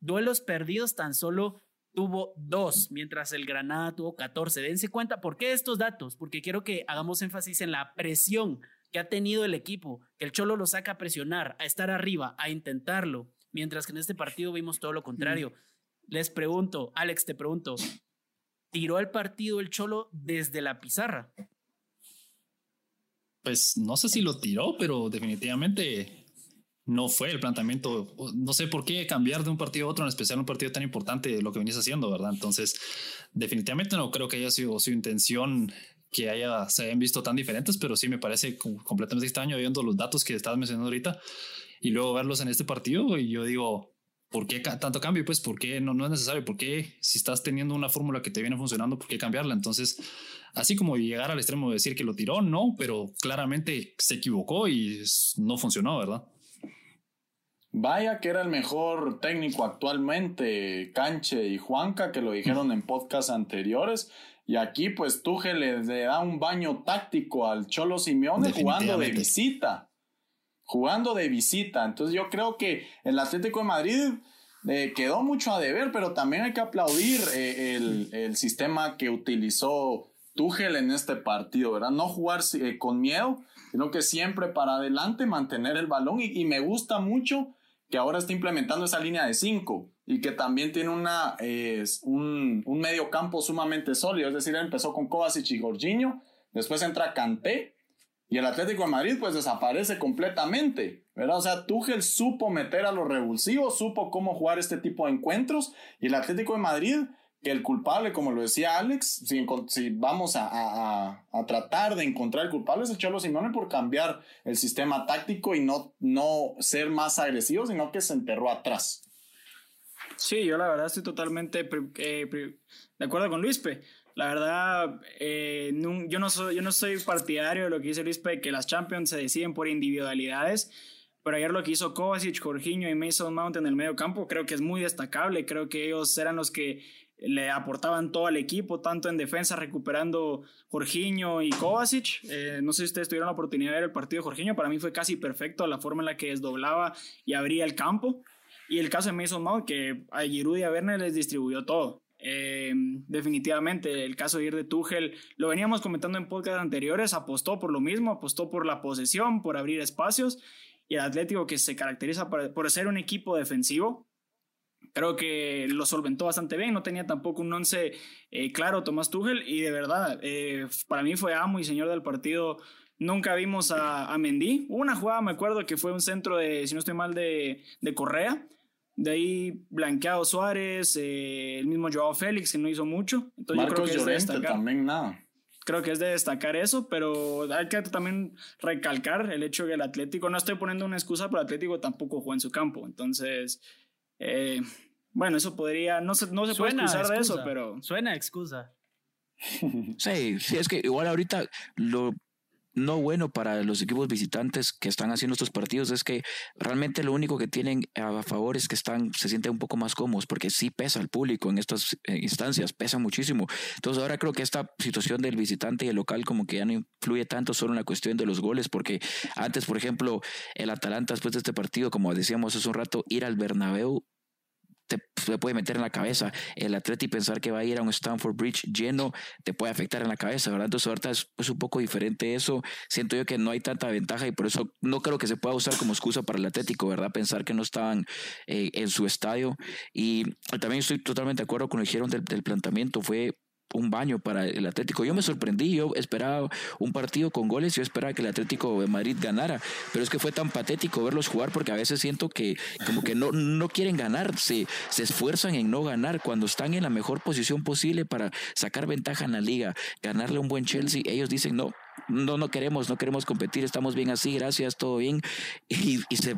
Duelos perdidos tan solo tuvo 2, mientras el Granada tuvo 14. Dense cuenta, ¿por qué estos datos? Porque quiero que hagamos énfasis en la presión que ha tenido el equipo, que el Cholo lo saca a presionar, a estar arriba, a intentarlo, mientras que en este partido vimos todo lo contrario. Les pregunto, Alex, te pregunto, ¿tiró el partido el Cholo desde la pizarra? pues no sé si lo tiró, pero definitivamente no fue el planteamiento. No sé por qué cambiar de un partido a otro, en especial un partido tan importante, lo que venís haciendo, ¿verdad? Entonces, definitivamente no creo que haya sido su intención que haya, se hayan visto tan diferentes, pero sí me parece completamente extraño viendo los datos que estabas mencionando ahorita y luego verlos en este partido. Y yo digo, ¿por qué tanto cambio? Pues, ¿por qué no, no es necesario? ¿Por qué si estás teniendo una fórmula que te viene funcionando, por qué cambiarla? Entonces, así como llegar al extremo de decir que lo tiró, no, pero claramente se equivocó y no funcionó, ¿verdad? Vaya que era el mejor técnico actualmente, Canche y Juanca, que lo dijeron en podcasts anteriores. Y aquí, pues, Tuchel le da un baño táctico al Cholo Simeone jugando de visita. Jugando de visita. Entonces, yo creo que el Atlético de Madrid eh, quedó mucho a deber, pero también hay que aplaudir eh, el, el, sistema que utilizó Tuchel en este partido, ¿verdad? No jugar eh, con miedo, sino que siempre para adelante mantener el balón y, me gusta mucho que ahora está implementando esa línea de cinco y que también tiene una, un, un, medio campo sumamente sólido, es decir, empezó con Kovacic y Jorginho, después entra Kanté y el Atlético de Madrid pues desaparece completamente, ¿verdad? O sea, Tuchel supo meter a los revulsivos, supo cómo jugar este tipo de encuentros y el Atlético de Madrid el culpable, como lo decía Alex, si, vamos a, tratar de encontrar el culpable es el Cholo Simone por cambiar el sistema táctico y no, no ser más agresivo, sino que se enterró atrás. Sí, yo la verdad estoy totalmente eh, de acuerdo con Luispe. La verdad, eh, yo, no soy, yo no soy partidario de lo que dice Luispe, que las Champions se deciden por individualidades pero ayer lo que hizo Kovacic, Jorginho y Mason Mount en el medio campo creo que es muy destacable, creo que ellos eran los que le aportaban todo al equipo, tanto en defensa recuperando Jorginho y Kovacic. Eh, no sé si ustedes tuvieron la oportunidad de ver el partido de Jorginho, para mí fue casi perfecto la forma en la que desdoblaba y abría el campo. Y el caso de Mason Mount, que a Giroud y a Werner les distribuyó todo. Eh, definitivamente, el caso de ir de Tuchel, lo veníamos comentando en podcast anteriores, apostó por lo mismo, apostó por la posesión, por abrir espacios, y el Atlético que se caracteriza por, por ser un equipo defensivo, creo que lo solventó bastante bien, no tenía tampoco un once eh, claro Tomás Tuchel, y de verdad, eh, para mí fue amo y señor del partido. Nunca vimos a, a Mendy. Hubo una jugada, me acuerdo, que fue un centro de, si no estoy mal, de, de Correa, de ahí blanqueado Suárez, eh, el mismo Joao Félix, que no hizo mucho. Entonces Marcos yo creo que Llorente también nada. Creo que es de destacar eso, pero hay que también recalcar el hecho que el Atlético, no estoy poniendo una excusa, pero el Atlético tampoco jugó en su campo. Entonces, eh, bueno, eso podría, no se, no se puede excusar de eso, pero... Suena excusa. Sí, sí, es que igual ahorita lo no bueno para los equipos visitantes que están haciendo estos partidos es que realmente lo único que tienen a favor es que están, se sienten un poco más cómodos porque sí pesa el público en estas eh, instancias, pesa muchísimo. Entonces ahora creo que esta situación del visitante y el local como que ya no influye tanto solo en la cuestión de los goles porque antes, por ejemplo, el Atalanta después de este partido, como decíamos hace un rato, ir al Bernabéu te, puede meter en la cabeza. El atleta y pensar que va a ir a un Stanford Bridge lleno te puede afectar en la cabeza, ¿verdad? Entonces ahorita es, un poco diferente eso. Siento yo que no hay tanta ventaja y por eso no creo que se pueda usar como excusa para el Atlético, ¿verdad? Pensar que no estaban eh, en su estadio. Y también estoy totalmente de acuerdo con lo que dijeron del, del planteamiento. Fue un baño para el Atlético. Yo me sorprendí, yo esperaba un partido con goles, yo esperaba que el Atlético de Madrid ganara, pero es que fue tan patético verlos jugar porque a veces siento que como que no, no quieren ganar, se, se esfuerzan en no ganar cuando están en la mejor posición posible para sacar ventaja en la liga, ganarle un buen Chelsea, ellos dicen no. No, no queremos, no queremos competir, estamos bien así, gracias, todo bien. Y, y se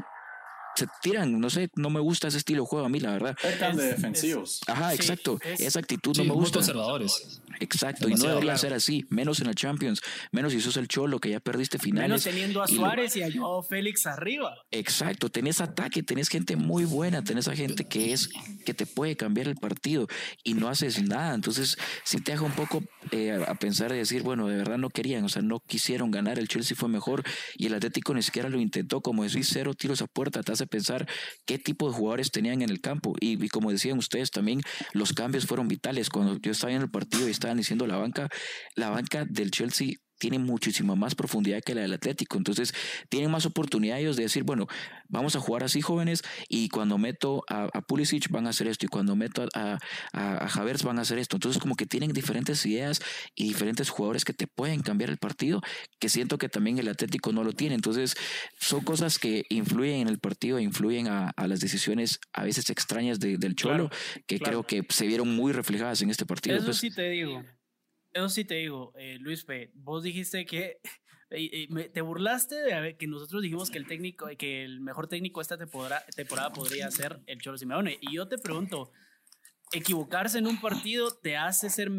se tiran, no sé, no me gusta ese estilo de juego a mí, la verdad. Están de defensivos. ajá, exacto. Esa actitud no me gusta. conservadores. Exacto, y no debería ser así, menos en la Champions, menos si sos el Cholo que ya perdiste finales. Menos teniendo a Suárez y, a Joao Félix arriba. Exacto, tenés ataque, tenés gente muy buena, tenés a gente que es que te puede cambiar el partido y no haces nada. Entonces, si te hago un poco eh, a pensar y decir, bueno, de verdad no querían, o sea, no quisieron ganar, el Chelsea fue mejor y el Atlético ni siquiera lo intentó, como decís, cero tiros a puerta, te hace pensar qué tipo de jugadores tenían en el campo. Y, como decían ustedes también, los cambios fueron vitales. Cuando yo estaba en el partido y estaban diciendo la banca, la banca del Chelsea tiene muchísima más profundidad que la del Atlético. Entonces, tienen más oportunidades de decir, bueno, vamos a jugar así jóvenes y cuando meto a, Pulisic van a hacer esto y cuando meto a, a, Javers van a hacer esto. Entonces, como que tienen diferentes ideas y diferentes jugadores que te pueden cambiar el partido, que siento que también el Atlético no lo tiene. Entonces, son cosas que influyen en el partido, e influyen a, las decisiones a veces extrañas del Cholo, que creo que se vieron muy reflejadas en este partido. Eso pues sí te digo. Eso sí te digo, eh, Luis P. Vos dijiste que te burlaste de que nosotros dijimos que el técnico, que el mejor técnico esta temporada, temporada podría ser el Cholo Simeone. Y yo te pregunto, ¿equivocarse en un partido te hace ser,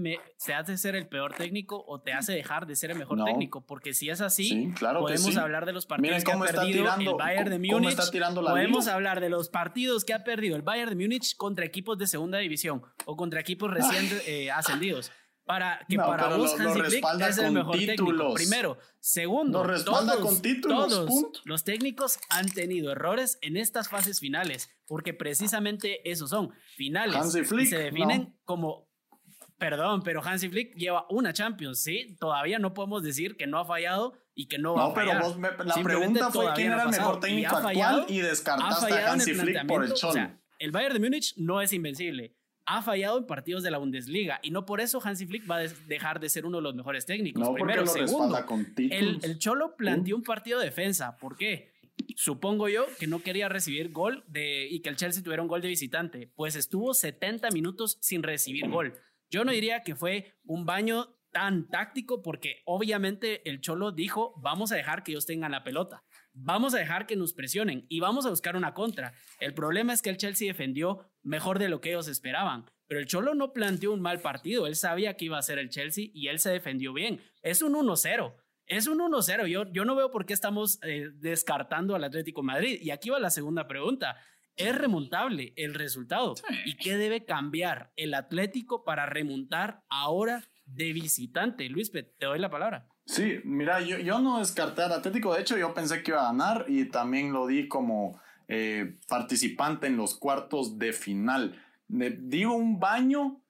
te hace ser el peor técnico o te hace dejar de ser el mejor técnico? Porque si es así, podemos hablar de los partidos que ha perdido el Bayern de Múnich. Podemos hablar de los partidos que ha perdido el Bayern de Múnich contra equipos de segunda división o contra equipos recién eh, ascendidos para que para vos Hansi Flick es el mejor técnico. Primero, segundo, todos, todos los técnicos han tenido errores en estas fases finales, porque precisamente esos son finales Hansi Flick, y se definen como Perdón, pero Hansi Flick lleva una Champions, ¿sí? Todavía no podemos decir que no ha fallado y que no va a fallar. No, pero vos la pregunta fue quién era el mejor técnico actual y descartaste a Hansi Flick por el Cholo. O sea, el Bayern de Múnich no es invencible ha fallado en partidos de la Bundesliga y no por eso Hansi Flick va a dejar de ser uno de los mejores técnicos. No, Primero, segundo, el, el, Cholo planteó un partido de defensa. ¿Por qué? Supongo yo que no quería recibir gol de, y que el Chelsea tuviera un gol de visitante, pues estuvo 70 minutos sin recibir gol. Yo no diría que fue un baño tan táctico porque obviamente el Cholo dijo, vamos a dejar que ellos tengan la pelota vamos a dejar que nos presionen y vamos a buscar una contra. El problema es que el Chelsea defendió mejor de lo que ellos esperaban, pero el Cholo no planteó un mal partido, él sabía que iba a ser el Chelsea y él se defendió bien. Es un 1-0. Es un 1-0. Yo, yo no veo por qué estamos eh, descartando al Atlético Madrid. Y aquí va la segunda pregunta. ¿Es remontable el resultado? ¿Y qué debe cambiar el Atlético para remontar ahora de visitante? Luis, te doy la palabra. Sí, mira, yo, yo no descarté al Atlético. De hecho, yo pensé que iba a ganar y también lo di como eh, participante en los cuartos de final. Digo un baño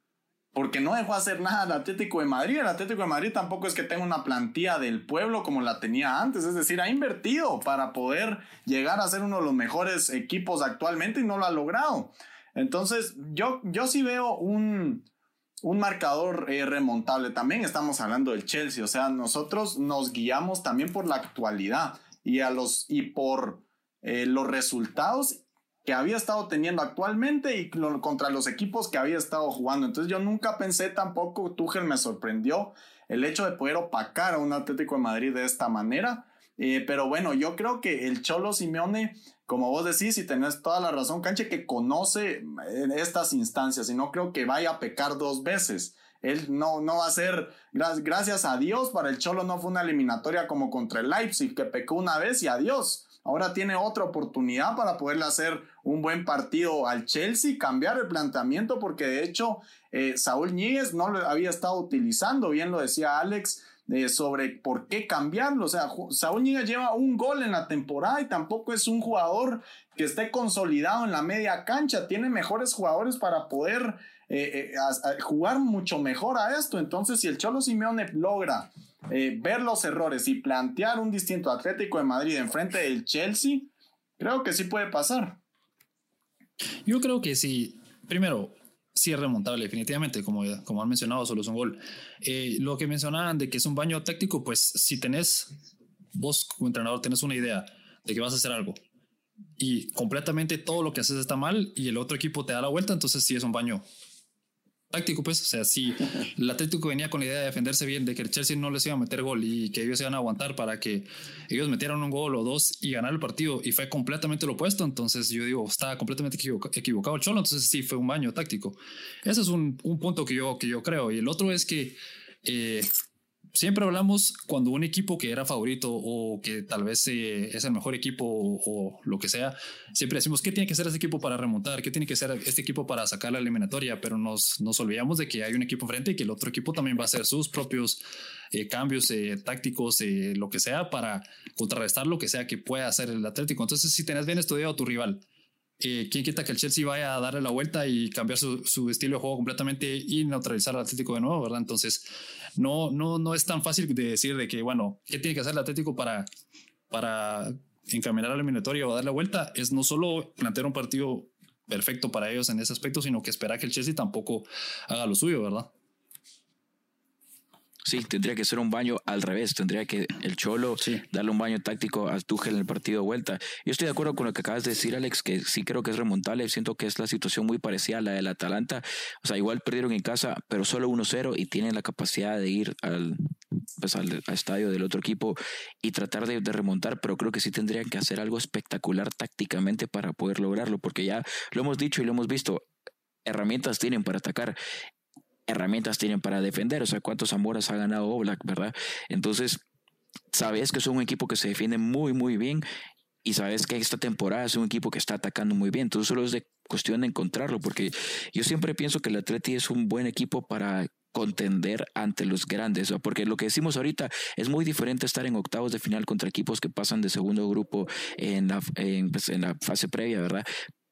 porque no dejó hacer nada el Atlético de Madrid. El Atlético de Madrid tampoco es que tenga una plantilla del pueblo como la tenía antes, es decir, ha invertido para poder llegar a ser uno de los mejores equipos actualmente y no lo ha logrado. Entonces, yo, yo sí veo un, un marcador eh, remontable. También estamos hablando del Chelsea, o sea, nosotros nos guiamos también por la actualidad y, a los, y por eh, los resultados que había estado teniendo actualmente y contra los equipos que había estado jugando. Entonces yo nunca pensé tampoco, Tuchel me sorprendió el hecho de poder opacar a un Atlético de Madrid de esta manera. Eh, pero bueno, yo creo que el Cholo Simeone, como vos decís, y tenés toda la razón, Canche, que conoce estas instancias y no creo que vaya a pecar dos veces. Él no, no va a ser, gracias a Dios, para el Cholo no fue una eliminatoria como contra el Leipzig, que pecó una vez y adiós ahora tiene otra oportunidad para poderle hacer un buen partido al Chelsea, cambiar el planteamiento, porque de hecho eh, Saúl Ñíguez no lo había estado utilizando, bien lo decía Alex, eh, sobre por qué cambiarlo. O sea, Saúl lleva un gol en la temporada y tampoco es un jugador que esté consolidado en la media cancha, tiene mejores jugadores para poder eh, jugar mucho mejor a esto. Entonces, si el Cholo Simeone logra eh, ver los errores y plantear un distinto Atlético de Madrid enfrente del Chelsea, creo que sí puede pasar. Yo creo que sí. Primero, sí es remontable, definitivamente, como, como han mencionado, solo es un gol. Eh, lo que mencionaban de que es un baño táctico, pues si tenés, vos como entrenador tenés una idea de que vas a hacer algo y completamente todo lo que haces está mal y el otro equipo te da la vuelta, entonces sí es un baño táctico, pues. O sea, si el Atlético venía con la idea de defenderse bien, de que el Chelsea no les iba a meter gol y que ellos iban a aguantar para que ellos metieran un gol o dos y ganar el partido, y fue completamente lo opuesto. Entonces, yo digo, estaba completamente equivocado el Cholo. Entonces, sí, fue un baño táctico. Ese es un, un punto que yo, que yo creo. Y el otro es que. Eh, siempre hablamos cuando un equipo que era favorito o que tal vez eh, es el mejor equipo o, lo que sea, siempre decimos qué tiene que hacer este equipo para remontar, qué tiene que hacer este equipo para sacar la eliminatoria, pero nos, nos olvidamos de que hay un equipo frente y que el otro equipo también va a hacer sus propios eh, cambios eh, tácticos, lo que sea, para contrarrestar lo que sea que pueda hacer el Atlético. Entonces, si tenés bien estudiado a tu rival, eh, ¿quién quita que el Chelsea vaya a darle la vuelta y cambiar su, su, estilo de juego completamente y neutralizar al Atlético de nuevo, ¿verdad? Entonces, no, no, no es tan fácil de decir de que, bueno, ¿qué tiene que hacer el Atlético para, para encaminar a la eliminatoria o dar la vuelta? Es no solo plantear un partido perfecto para ellos en ese aspecto, sino que esperar que el Chelsea tampoco haga lo suyo, ¿verdad? Sí, tendría que ser un baño al revés. Tendría que el Cholo darle un baño táctico a Tuchel en el partido de vuelta. Yo estoy de acuerdo con lo que acabas de decir, Alex, que sí creo que es remontable. Siento que es la situación muy parecida a la del Atalanta. O sea, igual perdieron en casa, pero solo 1-0 y tienen la capacidad de ir al, pues, al, estadio del otro equipo y tratar de, de, remontar. Pero creo que sí tendrían que hacer algo espectacular tácticamente para poder lograrlo, porque ya lo hemos dicho y lo hemos visto herramientas tienen para atacar herramientas tienen para defender. O sea, cuántos Zamoras ha ganado Oblak, ¿verdad? Entonces, sabes que es un equipo que se defiende muy, muy bien y sabes que esta temporada es un equipo que está atacando muy bien. Entonces, solo es de cuestión de encontrarlo, porque yo siempre pienso que el Atleti es un buen equipo para contender ante los grandes, porque lo que decimos ahorita es muy diferente estar en octavos de final contra equipos que pasan de segundo grupo en la, en, pues, la fase previa, ¿verdad?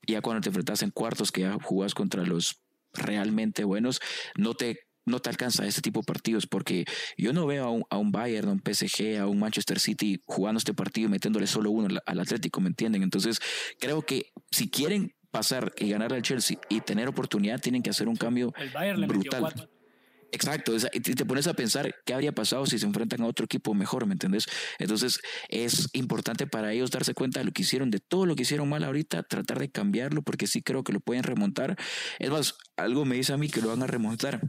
Ya cuando te enfrentas en cuartos, que ya jugás contra los realmente buenos, no te no te alcanza este tipo de partidos porque yo no veo a un, a un, Bayern, a un PSG, a un Manchester City jugando este partido y metiéndole solo uno al Atlético, ¿me entienden? Entonces creo que si quieren pasar y ganar al Chelsea y tener oportunidad, tienen que hacer un cambio El Bayern brutal. Exacto, y te pones a pensar qué habría pasado si se enfrentan a otro equipo mejor, ¿me entiendes? Entonces es importante para ellos darse cuenta de lo que hicieron, de todo lo que hicieron mal ahorita, tratar de cambiarlo, porque sí creo que lo pueden remontar. Es más, algo me dice a mí que lo van a remontar.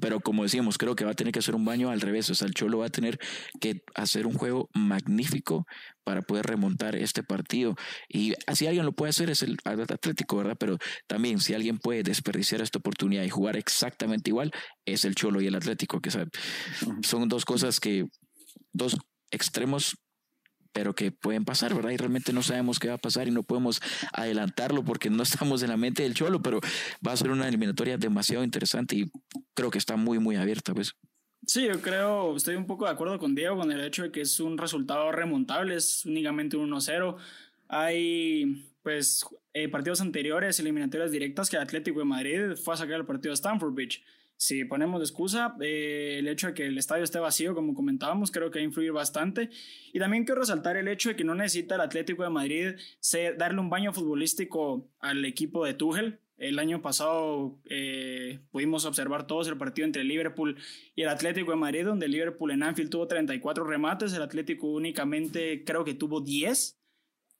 Pero como decíamos, creo que va a tener que hacer un baño al revés. O sea, el Cholo va a tener que hacer un juego magnífico para poder remontar este partido. Y así alguien lo puede hacer es el Atlético, ¿verdad? Pero también si alguien puede desperdiciar esta oportunidad y jugar exactamente igual, es el Cholo y el Atlético, que son dos cosas que dos extremos pero que pueden pasar, ¿verdad? Y realmente no sabemos qué va a pasar y no podemos adelantarlo porque no estamos en la mente del Cholo, pero va a ser una eliminatoria demasiado interesante y creo que está muy, muy abierta, pues. Sí, yo creo, estoy un poco de acuerdo con Diego con el hecho de que es un resultado remontable, es únicamente un 1-0. Hay, pues, eh, partidos anteriores, eliminatorias directas que el Atlético de Madrid fue a sacar el partido de Stamford Beach si ponemos de excusa, eh, el hecho de que el estadio esté vacío, como comentábamos, creo que va a influir bastante. Y también quiero resaltar el hecho de que no necesita el Atlético de Madrid darle un baño futbolístico al equipo de Tuchel. El año pasado eh, pudimos observar todos el partido entre Liverpool y el Atlético de Madrid, donde Liverpool en Anfield tuvo 34 remates, el Atlético únicamente creo que tuvo 10.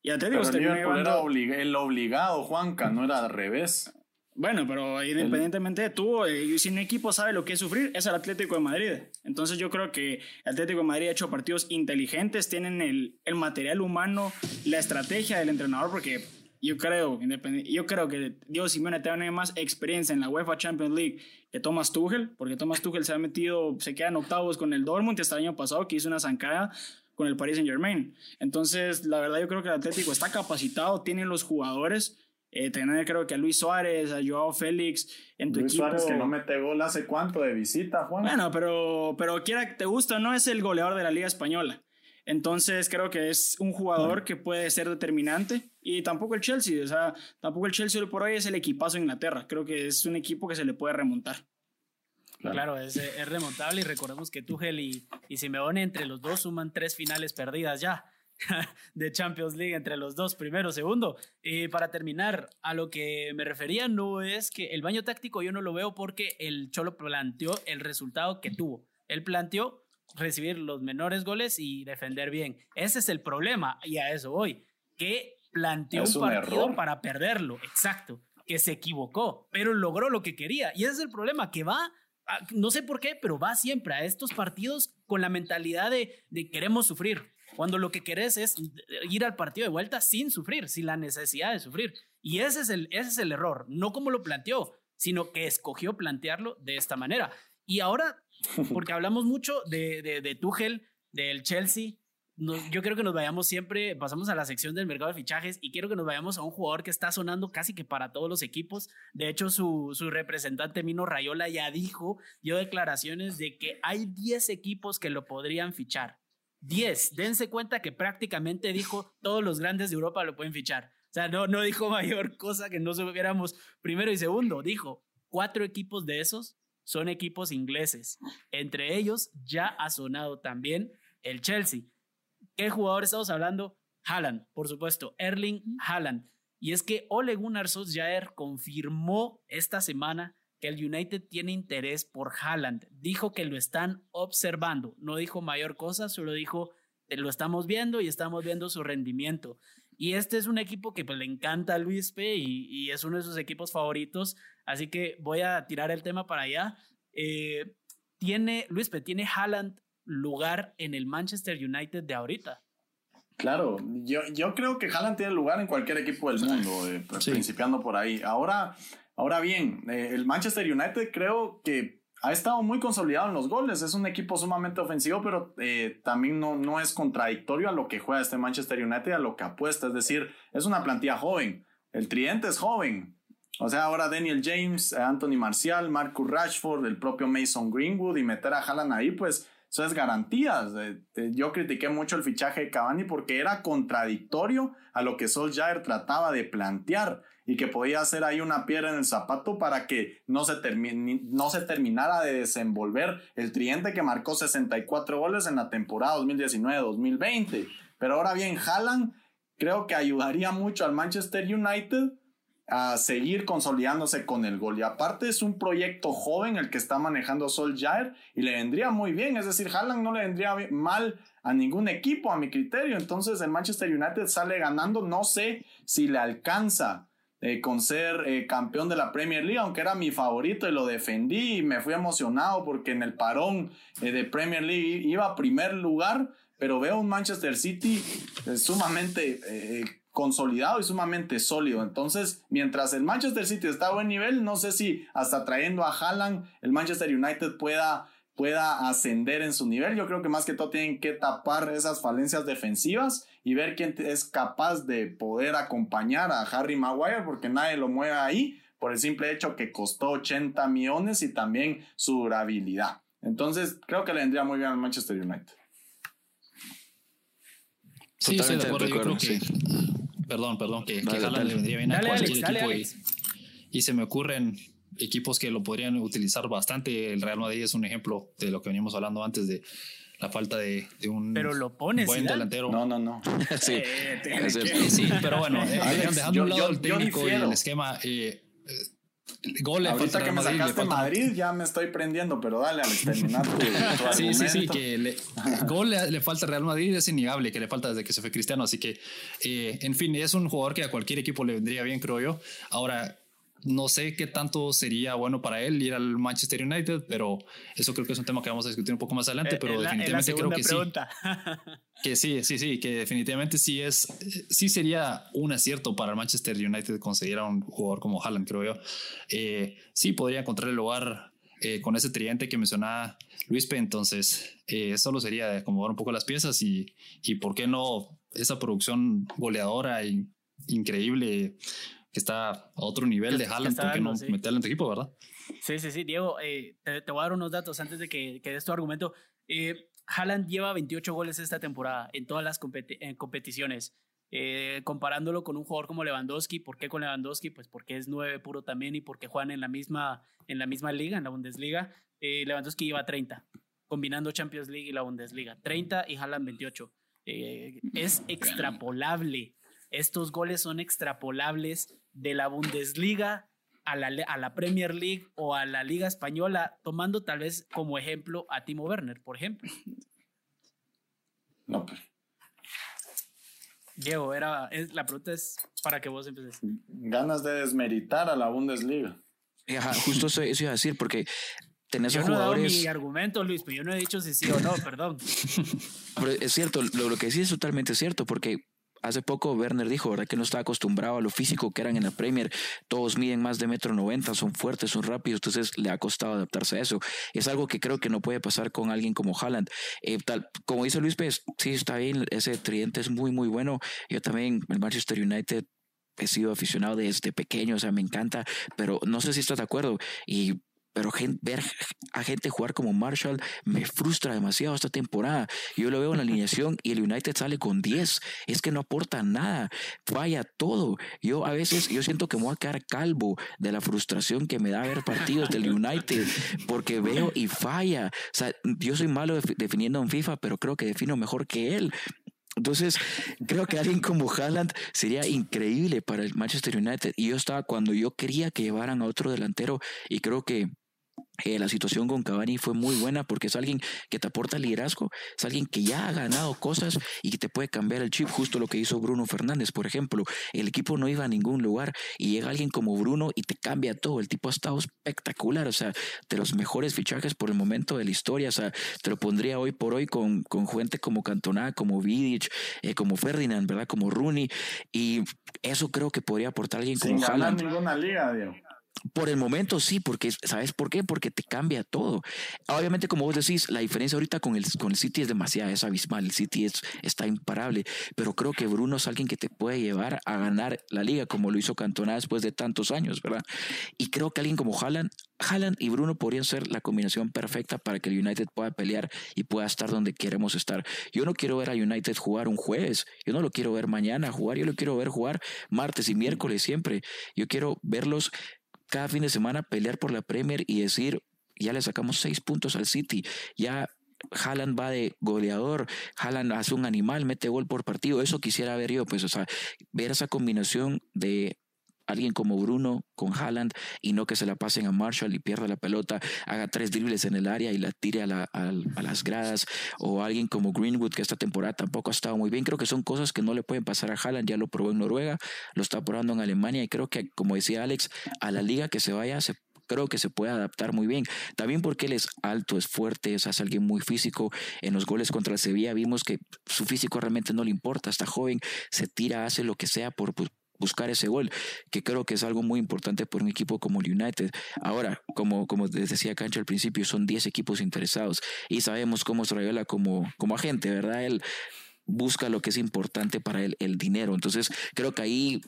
Y el Atlético Pero era el obligado, Juanca, no era al revés. Bueno, pero independientemente de tú, eh, si un equipo sabe lo que es sufrir, es el Atlético de Madrid. Entonces yo creo que el Atlético de Madrid ha hecho partidos inteligentes, tienen el, material humano, la estrategia del entrenador, porque yo creo, yo creo que Diego Simeone tiene más experiencia en la UEFA Champions League que Thomas Tuchel, porque Thomas Tuchel se ha metido, se queda en octavos con el Dortmund hasta el año pasado que hizo una zancada con el Paris Saint Germain. Entonces, la verdad yo creo que el Atlético está capacitado, tiene los jugadores eh, tener creo que a Luis Suárez, a Joao Félix en tu Luis Suárez que no mete gol hace cuánto de visita, Juan. Bueno, pero, pero quiera que te gusta, no es el goleador de la Liga Española. Entonces creo que es un jugador que puede ser determinante y tampoco el Chelsea, o sea, tampoco el Chelsea por hoy es el equipazo de Inglaterra. Creo que es un equipo que se le puede remontar. Claro, es, es, remontable y recordemos que Tuchel y, y Simeone entre los dos suman tres finales perdidas ya. de Champions League entre los dos, primero, segundo. Y para terminar, a lo que me refería no es que el baño táctico yo no lo veo porque el Cholo planteó el resultado que tuvo. Él planteó recibir los menores goles y defender bien. Ese es el problema y a eso voy. Que planteó un partido para perderlo, exacto, que se equivocó, pero logró lo que quería. Y ese es el problema, que va no sé por qué, pero va siempre a estos partidos con la mentalidad de, de, queremos sufrir. Cuando lo que querés es ir al partido de vuelta sin sufrir, sin la necesidad de sufrir. Y ese es el, ese es el error, no como lo planteó, sino que escogió plantearlo de esta manera. Y ahora, porque hablamos mucho de, de, de Tuchel, del Chelsea, yo quiero que nos vayamos siempre, pasamos a la sección del mercado de fichajes y quiero que nos vayamos a un jugador que está sonando casi que para todos los equipos. De hecho, su, su representante Mino Rayola ya dijo, dio declaraciones de que hay 10 equipos que lo podrían fichar. 10. Dense cuenta que prácticamente dijo todos los grandes de Europa lo pueden fichar. O sea, no, no dijo mayor cosa que no supiéramos primero y segundo. Dijo, cuatro equipos de esos son equipos ingleses. Entre ellos ya ha sonado también el Chelsea. ¿Qué jugador estamos hablando? Haaland, por supuesto, Erling Haaland. Y es que Ole Gunnar Solskjaer confirmó esta semana que el United tiene interés por Haaland. Dijo que lo están observando. No dijo mayor cosa, solo dijo lo estamos viendo y estamos viendo su rendimiento. Y este es un equipo que pues, le encanta a Luis P y, es uno de sus equipos favoritos. Así que voy a tirar el tema para allá. Eh, tiene, Luis P, ¿tiene Haaland lugar en el Manchester United de ahorita? Claro, yo, yo creo que Haaland tiene lugar en cualquier equipo del mundo, eh, principiando por ahí. Ahora, Ahora bien, eh, el Manchester United creo que ha estado muy consolidado en los goles. Es un equipo sumamente ofensivo, pero eh, también no, no es contradictorio a lo que juega este Manchester United, a lo que apuesta. Es decir, es una plantilla joven. El tridente es joven. O sea, ahora Daniel James, Anthony Marcial, Marcus Rashford, el propio Mason Greenwood y meter a Haaland ahí, pues eso es garantía. Yo critiqué mucho el fichaje de Cavani porque era contradictorio a lo que Solskjaer trataba de plantear y que podía hacer ahí una piedra en el zapato para que no se, no se terminara de desenvolver el triente que marcó 64 goles en la temporada 2019-2020. Pero ahora bien, Haaland creo que ayudaría mucho al Manchester United a seguir consolidándose con el gol. Y aparte es un proyecto joven el que está manejando Solskjaer y le vendría muy bien. Es decir, Haaland no le vendría mal a ningún equipo a mi criterio. Entonces el Manchester United sale ganando. No sé si le alcanza eh, con ser eh, campeón de la Premier League, aunque era mi favorito y lo defendí me fui emocionado porque en el parón eh, de Premier League iba a primer lugar, pero veo un Manchester City sumamente consolidado y sumamente sólido. Entonces, mientras el Manchester City está a buen nivel, no sé si hasta trayendo a Haaland, el Manchester United pueda pueda ascender en su nivel. Yo creo que más que todo tienen que tapar esas falencias defensivas y ver quién es capaz de poder acompañar a Harry Maguire, porque nadie lo mueve ahí por el simple hecho que costó 80 millones y también su durabilidad. Entonces, creo que le vendría muy bien al Manchester United. Sí, estoy de acuerdo. Yo creo que. Perdón, perdón, que, que le vendría bien a cualquier equipo. Y, y, se me ocurren equipos que lo podrían utilizar bastante. El Real Madrid es un ejemplo de lo que veníamos hablando antes de la falta de, de un pero lo pones, buen delantero. No, no, no. sí. Eh, sí, pero bueno, eh, dejando yo, un lado el técnico y el esquema. Eh, Gol le Ahorita que me sacaste Madrid ya me estoy prendiendo, pero dale al terminar tu, Sí, sí, sí, que le, gol le, falta Real Madrid, es innegable que le falta desde que se fue Cristiano, así que, eh, en fin, es un jugador que a cualquier equipo le vendría bien, creo yo. Ahora, no sé qué tanto sería bueno para él ir al Manchester United, pero eso creo que es un tema que vamos a discutir un poco más adelante, eh, pero definitivamente creo que pregunta. sí. Que sí, sí, sí, que definitivamente sí es, sí sería un acierto para el Manchester United conseguir a un jugador como Haaland, creo yo. Eh, sí podría encontrar el lugar eh, con ese tridente que mencionaba Luis P. Entonces, solo sería acomodar un poco las piezas y, y por qué no esa producción goleadora e increíble que está a otro nivel de Haaland, ¿por qué no meterlo en tu equipo, verdad? Sí, sí, sí. Diego, eh, te, voy a dar unos datos antes de que, que des tu argumento. Eh, Haaland lleva 28 goles esta temporada en todas las competiciones. Eh, comparándolo con un jugador como Lewandowski, ¿por qué con Lewandowski? Pues porque es nueve puro también y porque juegan en la misma, en la misma liga, en la Bundesliga. Lewandowski lleva 30, combinando Champions League y la Bundesliga. 30 y Haaland 28. es extrapolable. Estos goles son extrapolables de la Bundesliga a la, a la Premier League o a la Liga Española, tomando tal vez como ejemplo a Timo Werner, por ejemplo. No, pues. Diego, era, la pregunta es para que vos empieces. Ganas de desmeritar a la Bundesliga. justo eso, iba a decir, porque tenés yo no jugadores. He dado mi argumento, Luis, pero yo no he dicho si sí o no, perdón. es cierto, lo, lo que sí es totalmente cierto, porque Hace poco Werner dijo, ¿verdad? Que no estaba acostumbrado a lo físico que eran en la Premier. Todos miden más de metro noventa, son fuertes, son rápidos, entonces le ha costado adaptarse a eso. Es algo que creo que no puede pasar con alguien como Haaland. Eh, tal, como dice Luis Pérez, sí está bien, ese tridente es muy, muy bueno. Yo también, el Manchester United he sido aficionado desde pequeño, o sea, me encanta, pero no sé si estás de acuerdo. Y pero ver a gente jugar como Marshall me frustra demasiado esta temporada. Yo lo veo en la alineación y el United sale con 10. Es que no aporta nada, falla todo. Yo a veces yo siento que me voy a quedar calvo de la frustración que me da ver partidos del United porque veo y falla. Yo soy malo definiendo en FIFA, pero creo que defino mejor que él. Entonces, creo que alguien como Haaland sería increíble para el Manchester United. Y yo estaba cuando yo quería que llevaran a otro delantero y creo que eh, la situación con Cavani fue muy buena porque es alguien que te aporta liderazgo, es alguien que ya ha ganado cosas y que te puede cambiar el chip, justo lo que hizo Bruno Fernández, por ejemplo. El equipo no iba a ningún lugar y llega alguien como Bruno y te cambia todo. El tipo ha estado espectacular, o sea, de los mejores fichajes por el momento de la historia, o sea, te lo pondría hoy por hoy con, con gente como Cantona, como Vidic, eh, como Ferdinand, ¿verdad? Como Rooney y eso creo que podría aportar alguien Sin como ganar ninguna liga, Diego. Por el momento sí, porque ¿sabes por qué? Porque te cambia todo. Obviamente, como vos decís, la diferencia ahorita con el, con el City es demasiada, es abismal. El City es, está imparable, pero creo que Bruno es alguien que te puede llevar a ganar la liga, como lo hizo Cantona después de tantos años, ¿verdad? Y creo que alguien como Haaland, Haaland y Bruno podrían ser la combinación perfecta para que el United pueda pelear y pueda estar donde queremos estar. Yo no quiero ver a United jugar un jueves, yo no lo quiero ver mañana jugar, yo lo quiero ver jugar martes y miércoles siempre. Yo quiero verlos cada fin de semana pelear por la Premier y decir, ya le sacamos seis puntos al City, ya Haaland va de goleador, Haaland hace un animal, mete gol por partido, eso quisiera ver yo, pues, o sea, ver esa combinación de alguien como Bruno con Haaland y no que se la pasen a Marshall y pierda la pelota, haga tres dribles en el área y la tire a, las gradas, o alguien como Greenwood que esta temporada tampoco ha estado muy bien. Creo que son cosas que no le pueden pasar a Haaland, ya lo probó en Noruega, lo está probando en Alemania y creo que, como decía Alex, a la liga que se vaya creo que se puede adaptar muy bien. También porque él es alto, es fuerte, es alguien muy físico. En los goles contra el Sevilla vimos que su físico realmente no le importa, está joven, se tira, hace lo que sea por, pues, buscar ese gol, que creo que es algo muy importante por un equipo como el United. Ahora, como, como decía Cancha al principio, son 10 equipos interesados y sabemos cómo se revela como, como agente, ¿verdad? Él busca lo que es importante para él, el dinero. Entonces, creo que ahí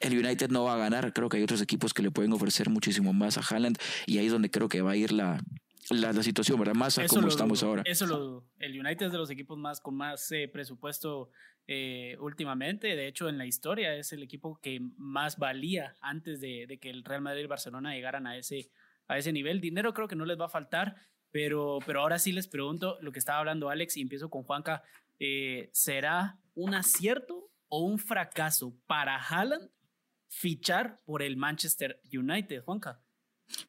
el United no va a ganar. Creo que hay otros equipos que le pueden ofrecer muchísimo más a Haaland y ahí es donde creo que va a ir la, la, situación, ¿verdad? Más a como estamos ahora. Eso lo El United es de los equipos más con más eh, presupuesto eh, últimamente. De hecho, en la historia es el equipo que más valía antes de, que el Real Madrid y el Barcelona llegaran a ese, a ese nivel. Dinero creo que no les va a faltar, pero, pero ahora sí les pregunto lo que estaba hablando Alex y empiezo con Juanca. Eh, ¿Será un acierto o un fracaso para Haaland fichar por el Manchester United, Juanca?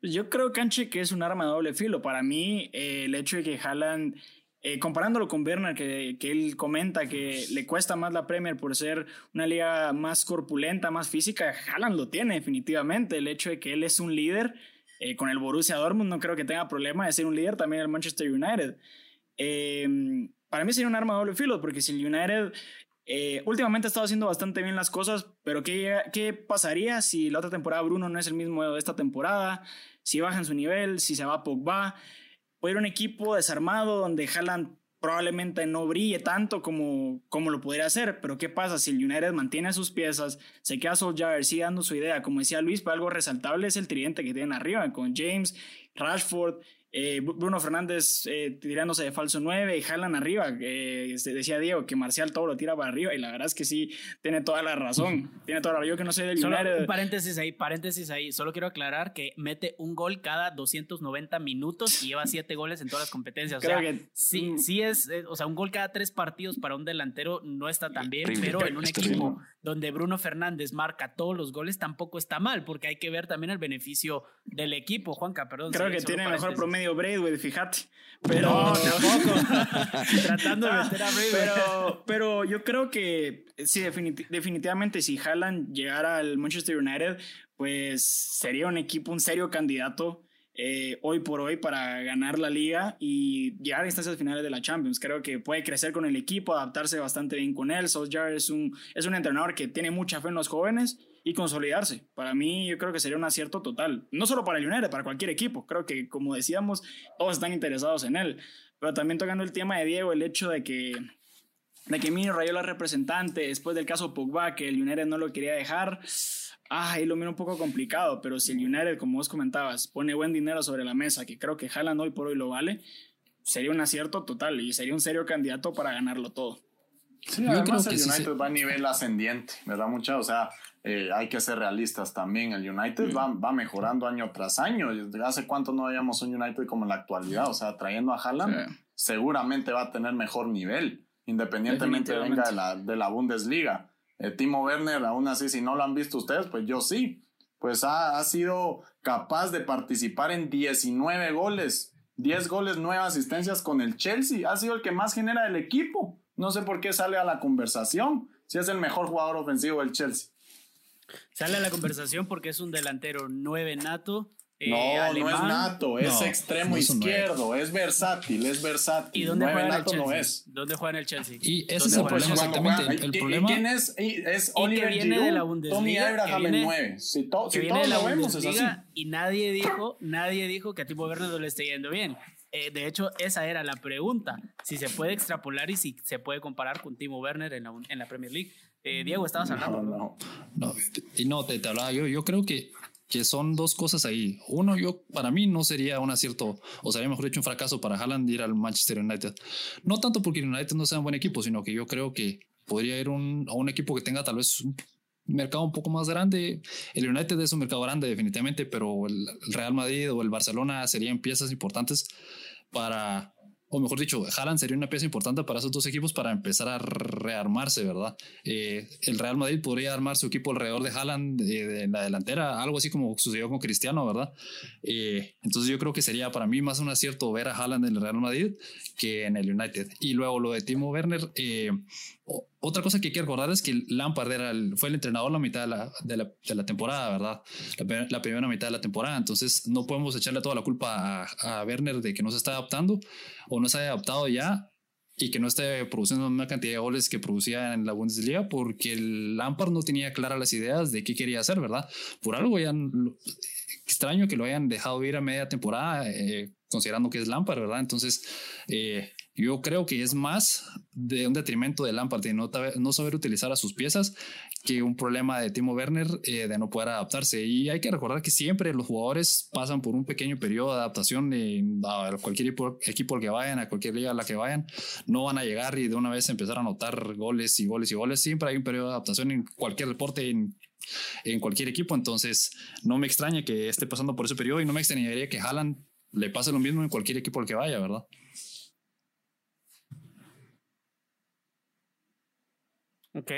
Yo creo, Canche, que es un arma de doble filo. Para mí, eh, el hecho de que Haaland, eh, comparándolo con Bernard, que, que, él comenta que le cuesta más la Premier por ser una liga más corpulenta, más física, Haaland lo tiene definitivamente. El hecho de que él es un líder, eh, con el Borussia Dortmund no creo que tenga problema de ser un líder también el Manchester United. para mí sería un arma de doble filo, porque si el United eh, últimamente ha estado haciendo bastante bien las cosas, pero ¿qué, ¿qué pasaría si la otra temporada Bruno no es el mismo de esta temporada? Si baja en su nivel, si se va Pogba. Puede ir un equipo desarmado donde Haaland probablemente no brille tanto como, como lo podría hacer, pero ¿qué pasa si el United mantiene sus piezas, se queda Solskjaer, sigue dando su idea? Como decía Luis, algo resaltable es el tridente que tienen arriba con James, Rashford eh, Bruno Fernández eh, tirándose de falso 9 y jalan arriba. Eh, decía Diego que Marcial todo lo tira para arriba y la verdad es que sí, tiene toda la razón. tiene toda la razón. Yo que no sé del Solo Un paréntesis ahí, paréntesis ahí. Solo quiero aclarar que mete un gol cada 290 minutos y lleva 7 goles en todas las competencias. O sea, sí, mm. sí es, o sea, un gol cada 3 partidos para un delantero no está tan bien, pero en un equipo donde Bruno Fernández marca todos los goles tampoco está mal, porque hay que ver también el beneficio del equipo. Juanca, perdón. Creo que tiene mejor promedio medio fíjate. Pero no, tampoco. Tratando de meter a Pero, pero yo creo que sí, definitivamente si Haaland llegara al Manchester United, pues sería un equipo, un serio candidato eh, hoy por hoy para ganar la liga y llegar a instancias finales de la Champions. Creo que puede crecer con el equipo, adaptarse bastante bien con él. Solskjaer es un, es un entrenador que tiene mucha fe en los jóvenes y consolidarse. Para mí, yo creo que sería un acierto total. No solo para el United, para cualquier equipo. Creo que, como decíamos, todos están interesados en él. Pero también tocando el tema de Diego, el hecho de que, de que Mino Rayola representante, después del caso Pogba, que el United no lo quería dejar. Ah, ahí lo miro un poco complicado, pero si el United, como vos comentabas, pone buen dinero sobre la mesa, que creo que Haaland hoy por hoy lo vale, sería un acierto total y sería un serio candidato para ganarlo todo. Sí, además el United va a nivel ascendiente, ¿verdad? Mucha, o sea, eh, hay que ser realistas también. El United va, va, mejorando año tras año. ¿Hace cuánto no veíamos un United como en la actualidad? O sea, trayendo a Haaland, seguramente va a tener mejor nivel, independientemente venga de la, de la Bundesliga. Eh, Timo Werner, aún así, si no lo han visto ustedes, pues yo sí. Pues ha, ha sido capaz de participar en 19 goles, 10 goles, 9 asistencias con el Chelsea. Ha sido el que más genera del equipo. No sé por qué sale a la conversación si es el mejor jugador ofensivo del Chelsea. Sale a la conversación porque es un delantero nueve nato. Eh, no, no es nato, es extremo izquierdo, es versátil, es versátil. ¿Y dónde juega en el Chelsea? No es. ¿Dónde juega en el Chelsea? Y ese es el problema exactamente. El, problema... ¿Quién es? Es Oliver que viene Giroud, de la Bundesliga, Tommy Abraham en 9. Si, to, si todos lo vemos es así. Y nadie dijo, nadie dijo que a Tipo Werner no le esté yendo bien. Eh, de hecho, esa era la pregunta. Si se puede extrapolar y si se puede comparar con Timo Werner en la, en la Premier League. Eh, Diego, estabas hablando. No, no. y no, te, te, hablaba yo. Yo creo que, que son dos cosas ahí. Uno, yo, para mí no sería un acierto, o sería mejor dicho un fracaso para Haaland ir al Manchester United. No tanto porque el United no sea un buen equipo, sino que yo creo que podría ir un, a un equipo que tenga tal vez un mercado un poco más grande. El United es un mercado grande definitivamente, pero el Real Madrid o el Barcelona serían piezas importantes para o mejor dicho, Haaland sería una pieza importante para esos dos equipos para empezar a rearmarse, ¿verdad? Eh, el Real Madrid podría armar su equipo alrededor de Haaland en la delantera, algo así como sucedió con Cristiano, ¿verdad? Eh, entonces yo creo que sería para mí más un acierto ver a Haaland en el Real Madrid que en el United. Y luego lo de Timo Werner, eh, otra cosa que hay que recordar es que Lampard era fue el entrenador la mitad de la, de de la temporada, ¿verdad? La, primera mitad de la temporada. Entonces no podemos echarle toda la culpa a, a, Werner de que no se está adaptando o no se ha adaptado ya y que no esté produciendo una cantidad de goles que producía en la Bundesliga porque el Lampard no tenía claras las ideas de qué quería hacer, ¿verdad? Por algo ya extraño que lo hayan dejado ir a media temporada, eh, considerando que es Lampard, ¿verdad? Entonces, eh, yo creo que es más de un detrimento de Lampard de no, no saber utilizar a sus piezas que un problema de Timo Werner eh, de no poder adaptarse. Y hay que recordar que siempre los jugadores pasan por un pequeño periodo de adaptación a cualquier equipo, equipo al que vayan, a cualquier liga a la que vayan. No van a llegar y de una vez empezar a anotar goles y goles y goles. Siempre hay un periodo de adaptación en cualquier deporte, en, en cualquier equipo. Entonces, no me extraña que esté pasando por ese periodo y no me extrañaría que Haaland le pase lo mismo en cualquier equipo al que vaya, ¿verdad? Ok.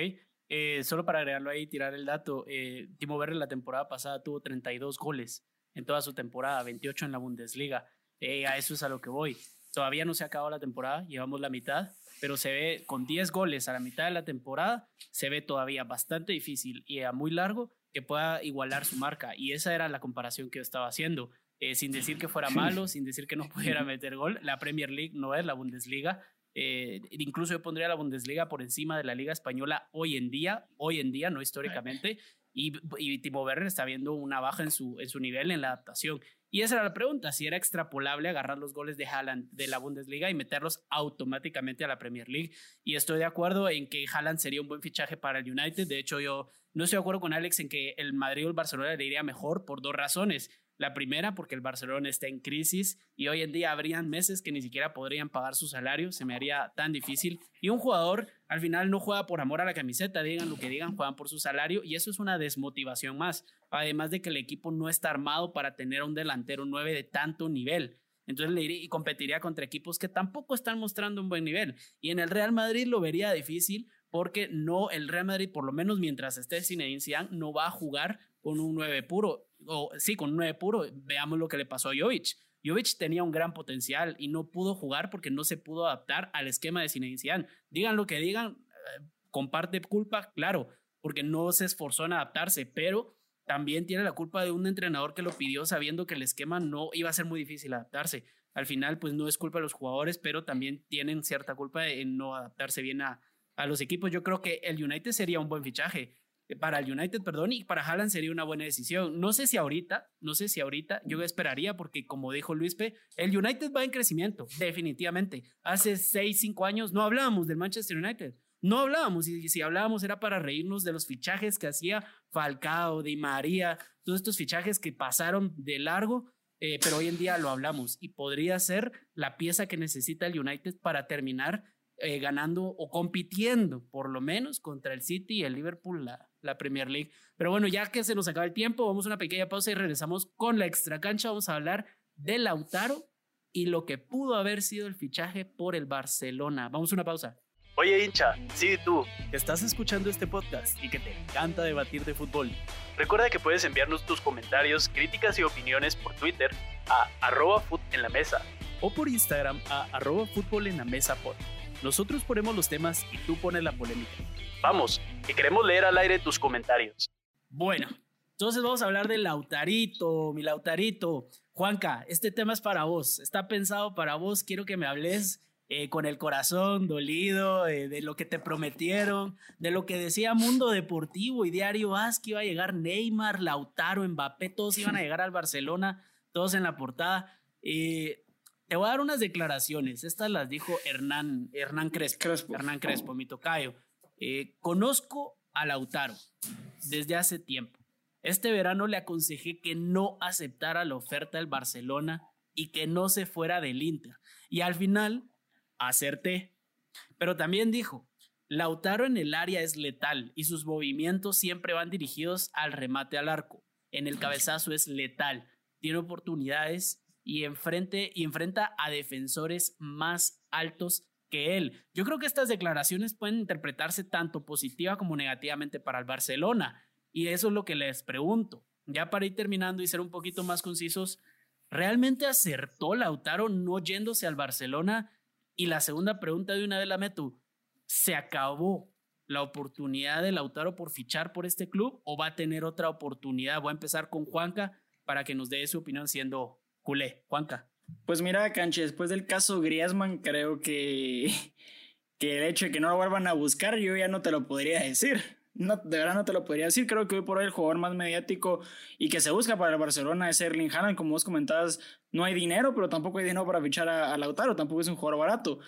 Eh, solo para agregarlo ahí, tirar el dato, eh, Timo Werner la temporada pasada tuvo 32 goles en toda su temporada, 28 en la Bundesliga. Eh, a eso es a lo que voy. Todavía no se ha acabado la temporada, llevamos la mitad, pero se ve con 10 goles a la mitad de la temporada, se ve todavía bastante difícil y a muy largo que pueda igualar su marca. Y esa era la comparación que yo estaba haciendo. sin decir que fuera malo, sin decir que no pudiera meter gol. La Premier League no es la Bundesliga. Eh, incluso yo pondría la Bundesliga por encima de la Liga Española hoy en día, hoy en día, no históricamente. Y, y Timo Werner está viendo una baja en su, en su nivel en la adaptación. Y esa era la pregunta, si era extrapolable agarrar los goles de Haaland de la Bundesliga y meterlos automáticamente a la Premier League. Y estoy de acuerdo en que Haaland sería un buen fichaje para el United. De hecho, yo no estoy de acuerdo con Alex en que el Madrid o el Barcelona le iría mejor por dos razones. La primera, porque el Barcelona está en crisis y hoy en día habrían meses que ni siquiera podrían pagar su salario, se me haría tan difícil. Y un jugador al final no juega por amor a la camiseta, digan lo que digan, juegan por su salario y eso es una desmotivación más. Además de que el equipo no está armado para tener un delantero 9 de tanto nivel. Entonces le iría y competiría contra equipos que tampoco están mostrando un buen nivel. Y en el Real Madrid lo vería difícil porque no, el Real Madrid, por lo menos mientras esté Zinedine Zidane, no va a jugar con un 9 puro, o sí, con un 9 puro. Veamos lo que le pasó a Jovic. Jovic tenía un gran potencial y no pudo jugar porque no se pudo adaptar al esquema de Zinedine. Digan lo que digan, eh, comparte culpa, claro, porque no se esforzó en adaptarse, pero también tiene la culpa de un entrenador que lo pidió sabiendo que el esquema no iba a ser muy difícil adaptarse. Al final, pues no es culpa de los jugadores, pero también tienen cierta culpa en no adaptarse bien a, a los equipos. Yo creo que el United sería un buen fichaje para el United, perdón, y para Haaland sería una buena decisión. No sé si ahorita, no sé si ahorita, yo esperaría porque como dijo Luis P, el United va en crecimiento, definitivamente. Hace 6, 5 años no hablábamos del Manchester United. No hablábamos, y si hablábamos era para reírnos de los fichajes que hacía Falcao, Di María, todos estos fichajes que pasaron de largo, eh, pero hoy en día lo hablamos y podría ser la pieza que necesita el United para terminar eh, ganando o compitiendo por lo menos contra el City y el Liverpool la, la Premier League. Pero bueno, ya que se nos acaba el tiempo, vamos a una pequeña pausa y regresamos con la extra cancha. Vamos a hablar de Lautaro y lo que pudo haber sido el fichaje por el Barcelona. Vamos a una pausa. Oye hincha, sí tú, que estás escuchando este podcast y que te encanta debatir de fútbol. Recuerda que puedes enviarnos tus comentarios, críticas y opiniones por Twitter a arroba en la mesa o por Instagram a arroba fútbol en la mesa pod. Nosotros ponemos los temas y tú pones la polémica. Vamos, que queremos leer al aire tus comentarios. Bueno, entonces vamos a hablar del Lautarito, mi Lautarito. Juanca, este tema es para vos, está pensado para vos, quiero que me hables eh, con el corazón dolido, eh, de lo que te prometieron, de lo que decía Mundo Deportivo y Diario As, que iba a llegar Neymar, Lautaro, Mbappé, todos iban a llegar al Barcelona, todos en la portada. Eh, te voy a dar unas declaraciones. Estas las dijo Hernán, Hernán Crespo. Hernán Crespo, mi tocayo. Eh, conozco a Lautaro desde hace tiempo. Este verano le aconsejé que no aceptara la oferta del Barcelona y que no se fuera del Inter. Y al final, acerté. Pero también dijo, Lautaro en el área es letal y sus movimientos siempre van dirigidos al remate al arco. En el cabezazo es letal. Tiene oportunidades y, enfrente, y enfrenta a defensores más altos que él. Yo creo que estas declaraciones pueden interpretarse tanto positiva como negativamente para el Barcelona. Y eso es lo que les pregunto. Ya para ir terminando y ser un poquito más concisos, ¿realmente acertó Lautaro no yéndose al Barcelona? Y la segunda pregunta de una vez la meto, ¿se acabó la oportunidad de Lautaro por fichar por este club o va a tener otra oportunidad? Voy a empezar con Juanca para que nos dé su opinión siendo culé. Juanca. Pues mira, Canche, después del caso Griezmann, creo que, que el hecho de que no lo vuelvan a buscar, yo ya no te lo podría decir. No, de verdad no te lo podría decir. Creo que hoy por hoy el jugador más mediático y que se busca para el Barcelona es Erling Haaland. Como vos comentabas, no hay dinero, pero tampoco hay dinero para fichar a, Lautaro. Tampoco es un jugador barato.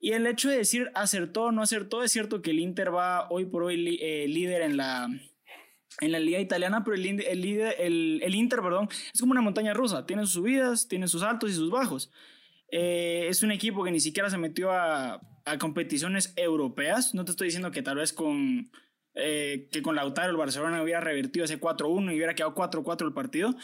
Y el hecho de decir acertó o no acertó, es cierto que el Inter va hoy por hoy eh, líder en la, en la liga italiana, pero el, el, el, Inter, perdón, es como una montaña rusa. Tiene sus subidas, tiene sus altos y sus bajos. Eh, es un equipo que ni siquiera se metió a, a competiciones europeas. No te estoy diciendo que tal vez con eh, que con Lautaro el Barcelona hubiera revertido ese 4-1 y hubiera quedado 4-4 el partido,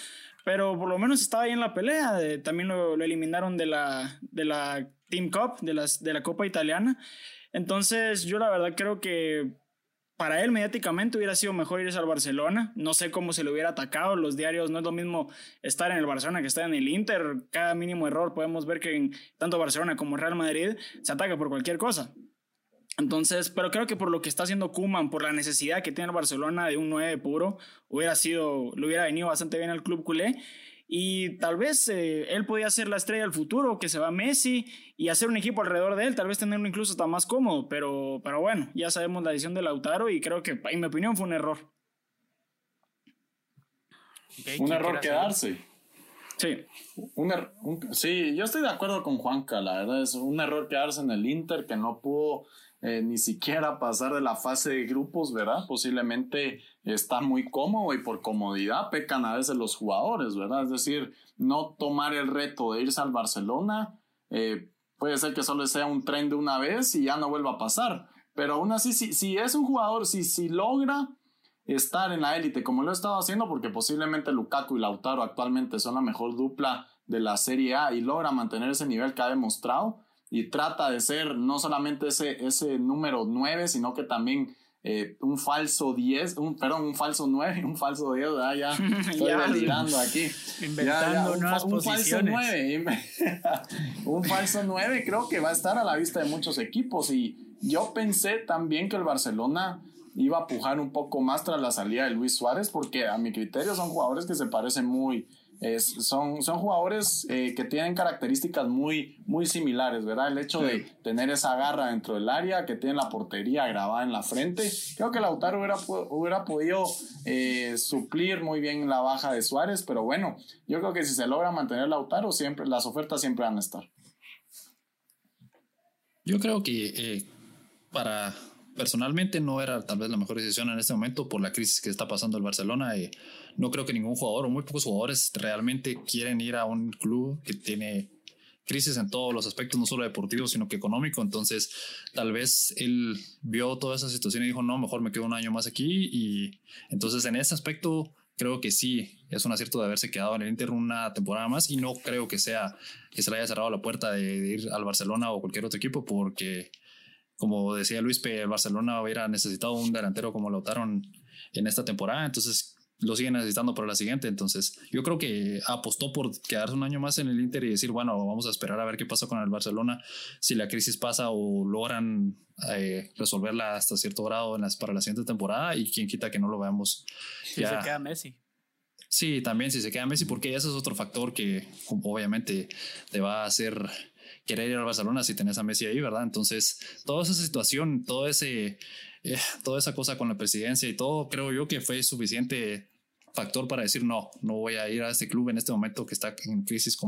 pero por lo menos estaba ahí en la pelea, también lo, eliminaron de la, de la Team Cup, de, las, de la Copa Italiana, entonces yo la verdad creo que para él mediáticamente hubiera sido mejor irse al Barcelona. No sé cómo se le hubiera atacado. Los diarios no es lo mismo estar en el Barcelona que estar en el Inter. Cada mínimo error podemos ver que en tanto Barcelona como Real Madrid se ataca por cualquier cosa. Entonces, pero creo que por lo que está haciendo Kuman, por la necesidad que tiene el Barcelona de un 9 puro, hubiera sido, le hubiera venido bastante bien al club culé. Y tal vez eh, él podía ser la estrella del futuro, que se va Messi y hacer un equipo alrededor de él, tal vez tenerlo incluso hasta más cómodo. Pero, pero bueno, ya sabemos la decisión de Lautaro y creo que, en mi opinión, fue un error. un error quedarse. Sí. Un, er, sí, yo estoy de acuerdo con Juanca, la verdad es un error quedarse en el Inter que no pudo eh, ni siquiera pasar de la fase de grupos, ¿verdad? Posiblemente está muy cómodo y por comodidad pecan a veces los jugadores, ¿verdad? Es decir, no tomar el reto de irse al Barcelona, eh, puede ser que solo sea un tren de una vez y ya no vuelva a pasar, pero aún así, si, si es un jugador, si, si logra estar en la élite como lo ha estado haciendo, porque posiblemente Lukaku y Lautaro actualmente son la mejor dupla de la Serie A y logra mantener ese nivel que ha demostrado, y trata de ser no solamente ese, ese número 9, sino que también eh, un falso 10, un, perdón, un falso 9, un falso 10, ya estoy delirando aquí. Inventando nuevas un, falso 9, un falso 9 creo que va a estar a la vista de muchos equipos y yo pensé también que el Barcelona iba a pujar un poco más tras la salida de Luis Suárez porque a mi criterio son jugadores que se parecen muy, son, son jugadores eh, que tienen características muy, muy similares, ¿verdad? El hecho de tener esa garra dentro del área, que tienen la portería grabada en la frente. Creo que Lautaro hubiera, hubiera podido eh, suplir muy bien la baja de Suárez, pero bueno, yo creo que si se logra mantener Lautaro, siempre, las ofertas siempre van a estar. Yo creo que eh, para personalmente no era tal vez la mejor decisión en este momento por la crisis que está pasando el Barcelona. Y no creo que ningún jugador o muy pocos jugadores realmente quieren ir a un club que tiene crisis en todos los aspectos, no solo deportivo, sino que económico. Entonces, tal vez él vio toda esa situación y dijo, no, mejor me quedo un año más aquí. Y entonces, en ese aspecto, creo que sí, es un acierto de haberse quedado en el Inter una temporada más y no creo que sea que se le haya cerrado la puerta de, ir al Barcelona o cualquier otro equipo porque como decía Luis, el Barcelona hubiera necesitado un delantero como Lautaro en esta temporada, entonces lo siguen necesitando para la siguiente. Entonces, yo creo que apostó por quedarse un año más en el Inter y decir, bueno, vamos a esperar a ver qué pasa con el Barcelona, si la crisis pasa o logran eh, resolverla hasta cierto grado en las, para la siguiente temporada y quien quita que no lo veamos. Si se queda Messi. Sí, también si se queda Messi, porque ese es otro factor que obviamente te va a hacer querer ir al Barcelona si tenés a Messi ahí, ¿verdad? Entonces, toda esa situación, todo ese, eh, toda esa cosa con la presidencia y todo, creo yo que fue suficiente factor para decir no, no voy a ir a este club en este momento que está en crisis,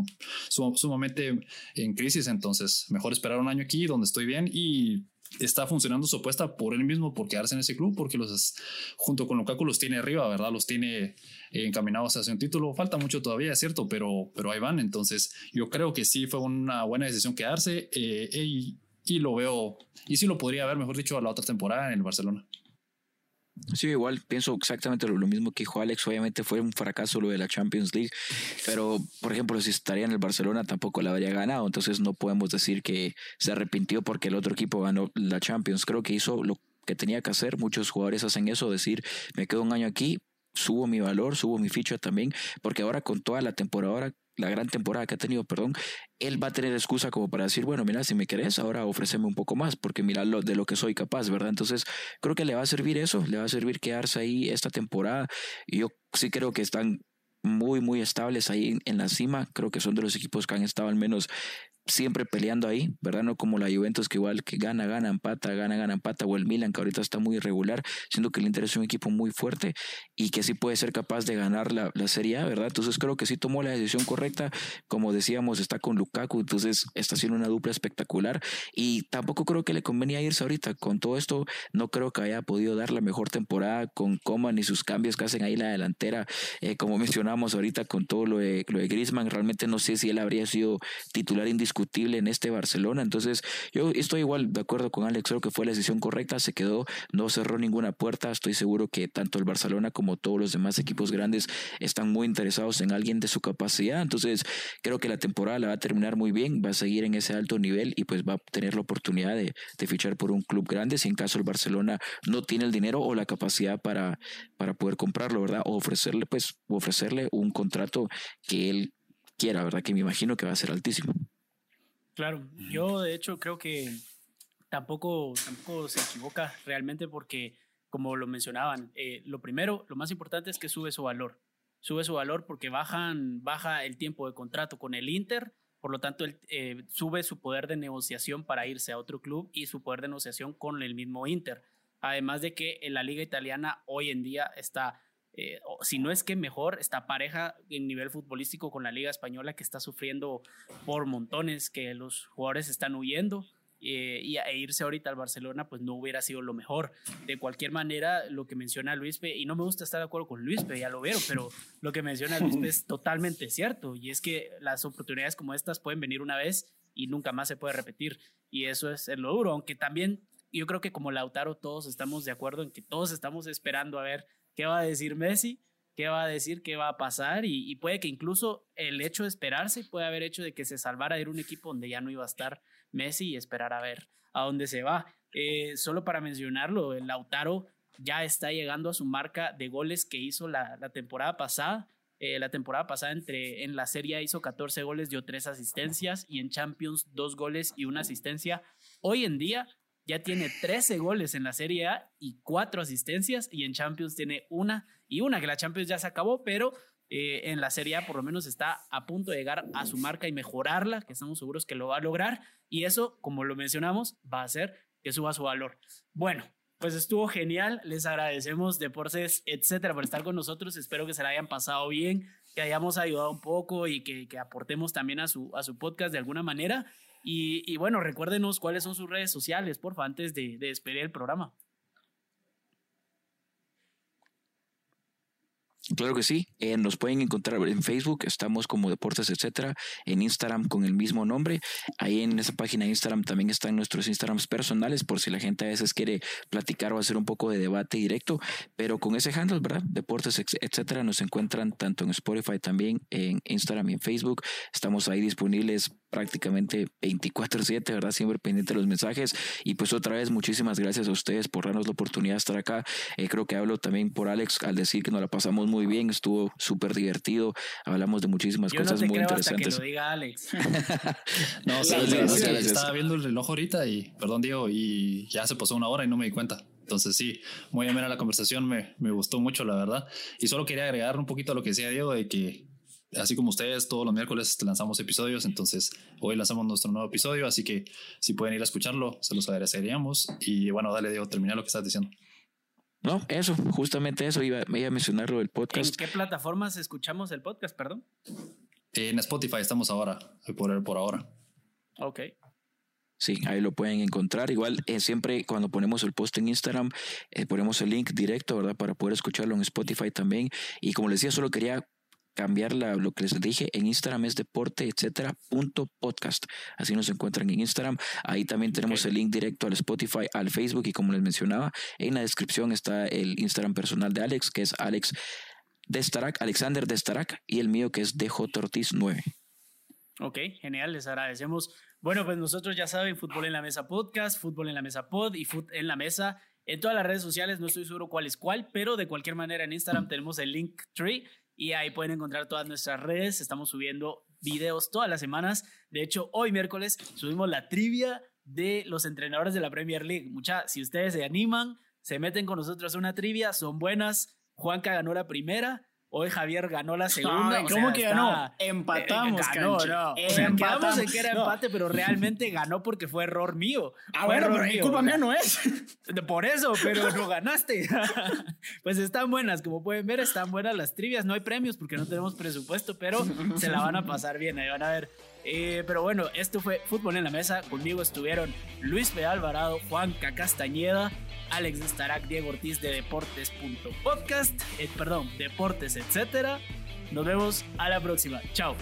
sumamente en crisis, entonces mejor esperar un año aquí donde estoy bien y está funcionando su apuesta por él mismo, por quedarse en ese club, porque los junto con Lukaku los tiene arriba, ¿verdad? Los tiene encaminados hacia un título. Falta mucho todavía, es cierto, pero, pero ahí van. Entonces, yo creo que sí fue una buena decisión quedarse eh, y, y, lo veo, y sí lo podría haber, mejor dicho, a la otra temporada en el Barcelona. Sí, igual pienso exactamente lo, mismo que dijo Alex. Obviamente fue un fracaso lo de la Champions League, pero por ejemplo, si estaría en el Barcelona tampoco la habría ganado. Entonces no podemos decir que se arrepintió porque el otro equipo ganó la Champions. Creo que hizo lo que tenía que hacer. Muchos jugadores hacen eso, decir, me quedo un año aquí, subo mi valor, subo mi ficha también, porque ahora con toda la temporada, la gran temporada que ha tenido, perdón, él va a tener excusa como para decir, bueno, mira, si me querés, ahora ofreceme un poco más, porque mira lo, de lo que soy capaz, ¿verdad? Entonces, creo que le va a servir eso, le va a servir quedarse ahí esta temporada. Y yo sí creo que están muy, muy estables ahí en la cima. Creo que son de los equipos que han estado al menos siempre peleando ahí, ¿verdad? No como la Juventus que igual que gana, gana, empata, gana, gana, empata, o el Milan que ahorita está muy irregular, siendo que el Inter es un equipo muy fuerte y que sí puede ser capaz de ganar la, la Serie A, ¿verdad? Entonces creo que sí tomó la decisión correcta, como decíamos, está con Lukaku, entonces está haciendo una dupla espectacular y tampoco creo que le convenía irse ahorita con todo esto, no creo que haya podido dar la mejor temporada con Coman y sus cambios que hacen ahí la delantera, eh, como mencionamos ahorita con todo lo de, lo de Griezmann, realmente no sé si él habría sido titular indiscutible discutible en este Barcelona. Entonces, yo estoy igual de acuerdo con Alex, creo que fue la decisión correcta, se quedó, no cerró ninguna puerta. Estoy seguro que tanto el Barcelona como todos los demás equipos grandes están muy interesados en alguien de su capacidad. Entonces, creo que la temporada la va a terminar muy bien, va a seguir en ese alto nivel y pues va a tener la oportunidad de, de fichar por un club grande si en caso el Barcelona no tiene el dinero o la capacidad para, para poder comprarlo, ¿verdad? O ofrecerle, pues, ofrecerle un contrato que él quiera, ¿verdad? Que me imagino que va a ser altísimo. Claro, yo de hecho creo que tampoco, tampoco se equivoca realmente porque, como lo mencionaban, eh, lo primero, lo más importante es que sube su valor. Sube su valor porque bajan, baja el tiempo de contrato con el Inter, por lo tanto, eh, sube su poder de negociación para irse a otro club y su poder de negociación con el mismo Inter. Además de que en la liga italiana hoy en día está eh, si no es que mejor, esta pareja en nivel futbolístico con la Liga Española que está sufriendo por montones, que los jugadores están huyendo. Eh, y e irse ahorita al Barcelona, pues no hubiera sido lo mejor. De cualquier manera, lo que menciona Luis y no me gusta estar de acuerdo con Luis ya lo veo, pero lo que menciona Luis es totalmente cierto, y es que las oportunidades como estas pueden venir una vez y nunca más se puede repetir, y eso es lo duro, aunque también yo creo que como Lautaro todos estamos de acuerdo en que todos estamos esperando a ver qué va a decir Messi, qué va a decir, qué va a pasar y, puede que incluso el hecho de esperarse puede haber hecho de que se salvara de un equipo donde ya no iba a estar Messi y esperar a ver a dónde se va. Eh, solo para mencionarlo, el Lautaro ya está llegando a su marca de goles que hizo la, temporada pasada. Eh, la temporada pasada entre, en la Serie hizo 14 goles, dio 3 asistencias y en Champions 2 goles y una asistencia. Hoy en día ya tiene 13 goles en la Serie A y 4 asistencias y en Champions tiene una y una, que la Champions ya se acabó, pero eh, en la Serie A por lo menos está a punto de llegar a su marca y mejorarla, que estamos seguros que lo va a lograr y eso, como lo mencionamos, va a hacer que suba su valor. Bueno, pues estuvo genial, les agradecemos Deportes, etcétera, por estar con nosotros, espero que se la hayan pasado bien, que hayamos ayudado un poco y que, que aportemos también a su, a su podcast de alguna manera. Y, bueno, recuérdenos cuáles son sus redes sociales, porfa, antes de, de despedir el programa. Claro que sí, eh, nos pueden encontrar en Facebook, estamos como Deportes, etcétera, en Instagram con el mismo nombre. Ahí en esa página de Instagram también están nuestros Instagrams personales, por si la gente a veces quiere platicar o hacer un poco de debate directo, pero con ese handle, ¿verdad? Deportes, etcétera, nos encuentran tanto en Spotify también, en Instagram y en Facebook. Estamos ahí disponibles prácticamente 24/7, ¿verdad? Siempre pendiente de los mensajes. Y pues otra vez, muchísimas gracias a ustedes por darnos la oportunidad de estar acá. Eh, creo que hablo también por Alex al decir que nos la pasamos muy bien, estuvo súper divertido, hablamos de muchísimas cosas muy interesantes. Hasta que lo diga Alex. no, sí, estaba viendo el reloj ahorita y, perdón Diego, y ya se pasó una hora y no me di cuenta. Entonces sí, muy amena la conversación, me, me gustó mucho, la verdad. Y solo quería agregar un poquito a lo que decía Diego, de que así como ustedes, todos los miércoles lanzamos episodios, entonces hoy lanzamos nuestro nuevo episodio, así que si pueden ir a escucharlo, se los agradeceríamos. Y bueno, dale, Diego, termina lo que estás diciendo. No, eso, justamente eso, iba, iba a mencionarlo el podcast. ¿En qué plataformas escuchamos el podcast, perdón? En Spotify estamos ahora, por, por ahora. Ok. Sí, ahí lo pueden encontrar. Igual, eh, siempre cuando ponemos el post en Instagram, eh, ponemos el link directo, ¿verdad? Para poder escucharlo en Spotify también. Y como les decía, solo quería cambiar lo que les dije en Instagram es deporte, etcétera, punto podcast. Así nos encuentran en Instagram. Ahí también tenemos el link directo al Spotify, al Facebook y como les mencionaba, en la descripción está el Instagram personal de Alex, que es Alex Destarak, Alexander Destarak, y el mío que es DJ Ortiz 9. Ok, genial, les agradecemos. Bueno, pues nosotros ya saben, Fútbol en la Mesa Podcast, Fútbol en la Mesa Pod y Fútbol en la Mesa en todas las redes sociales, no estoy seguro cuál es cuál, pero de cualquier manera en Instagram tenemos el link tree y ahí pueden encontrar todas nuestras redes. Estamos subiendo videos todas las semanas. De hecho, hoy miércoles subimos la trivia de los entrenadores de la Premier League. Mucha, si ustedes se animan, se meten con nosotros a una trivia, son buenas. Juanca ganó la primera. Hoy Javier ganó la segunda. Ay, ¿Cómo que ganó? Empatamos, eh, ganó, no. O sea, en que era empate, pero realmente ganó porque fue error mío. Ah, Fue bueno, pero mío. culpa mía no es. Por eso, pero no ganaste. pues están buenas, como pueden ver, están buenas las trivias. No hay premios porque no tenemos presupuesto, pero se la van a pasar bien. Ahí van a ver. Eh, pero bueno, esto fue Fútbol en la Mesa. Conmigo estuvieron Luis P. Alvarado, Juan Castañeda, Alex Starac, Diego Ortiz de Deportes.podcast, eh, perdón, Deportes, etcétera. Nos vemos a la próxima. Chao.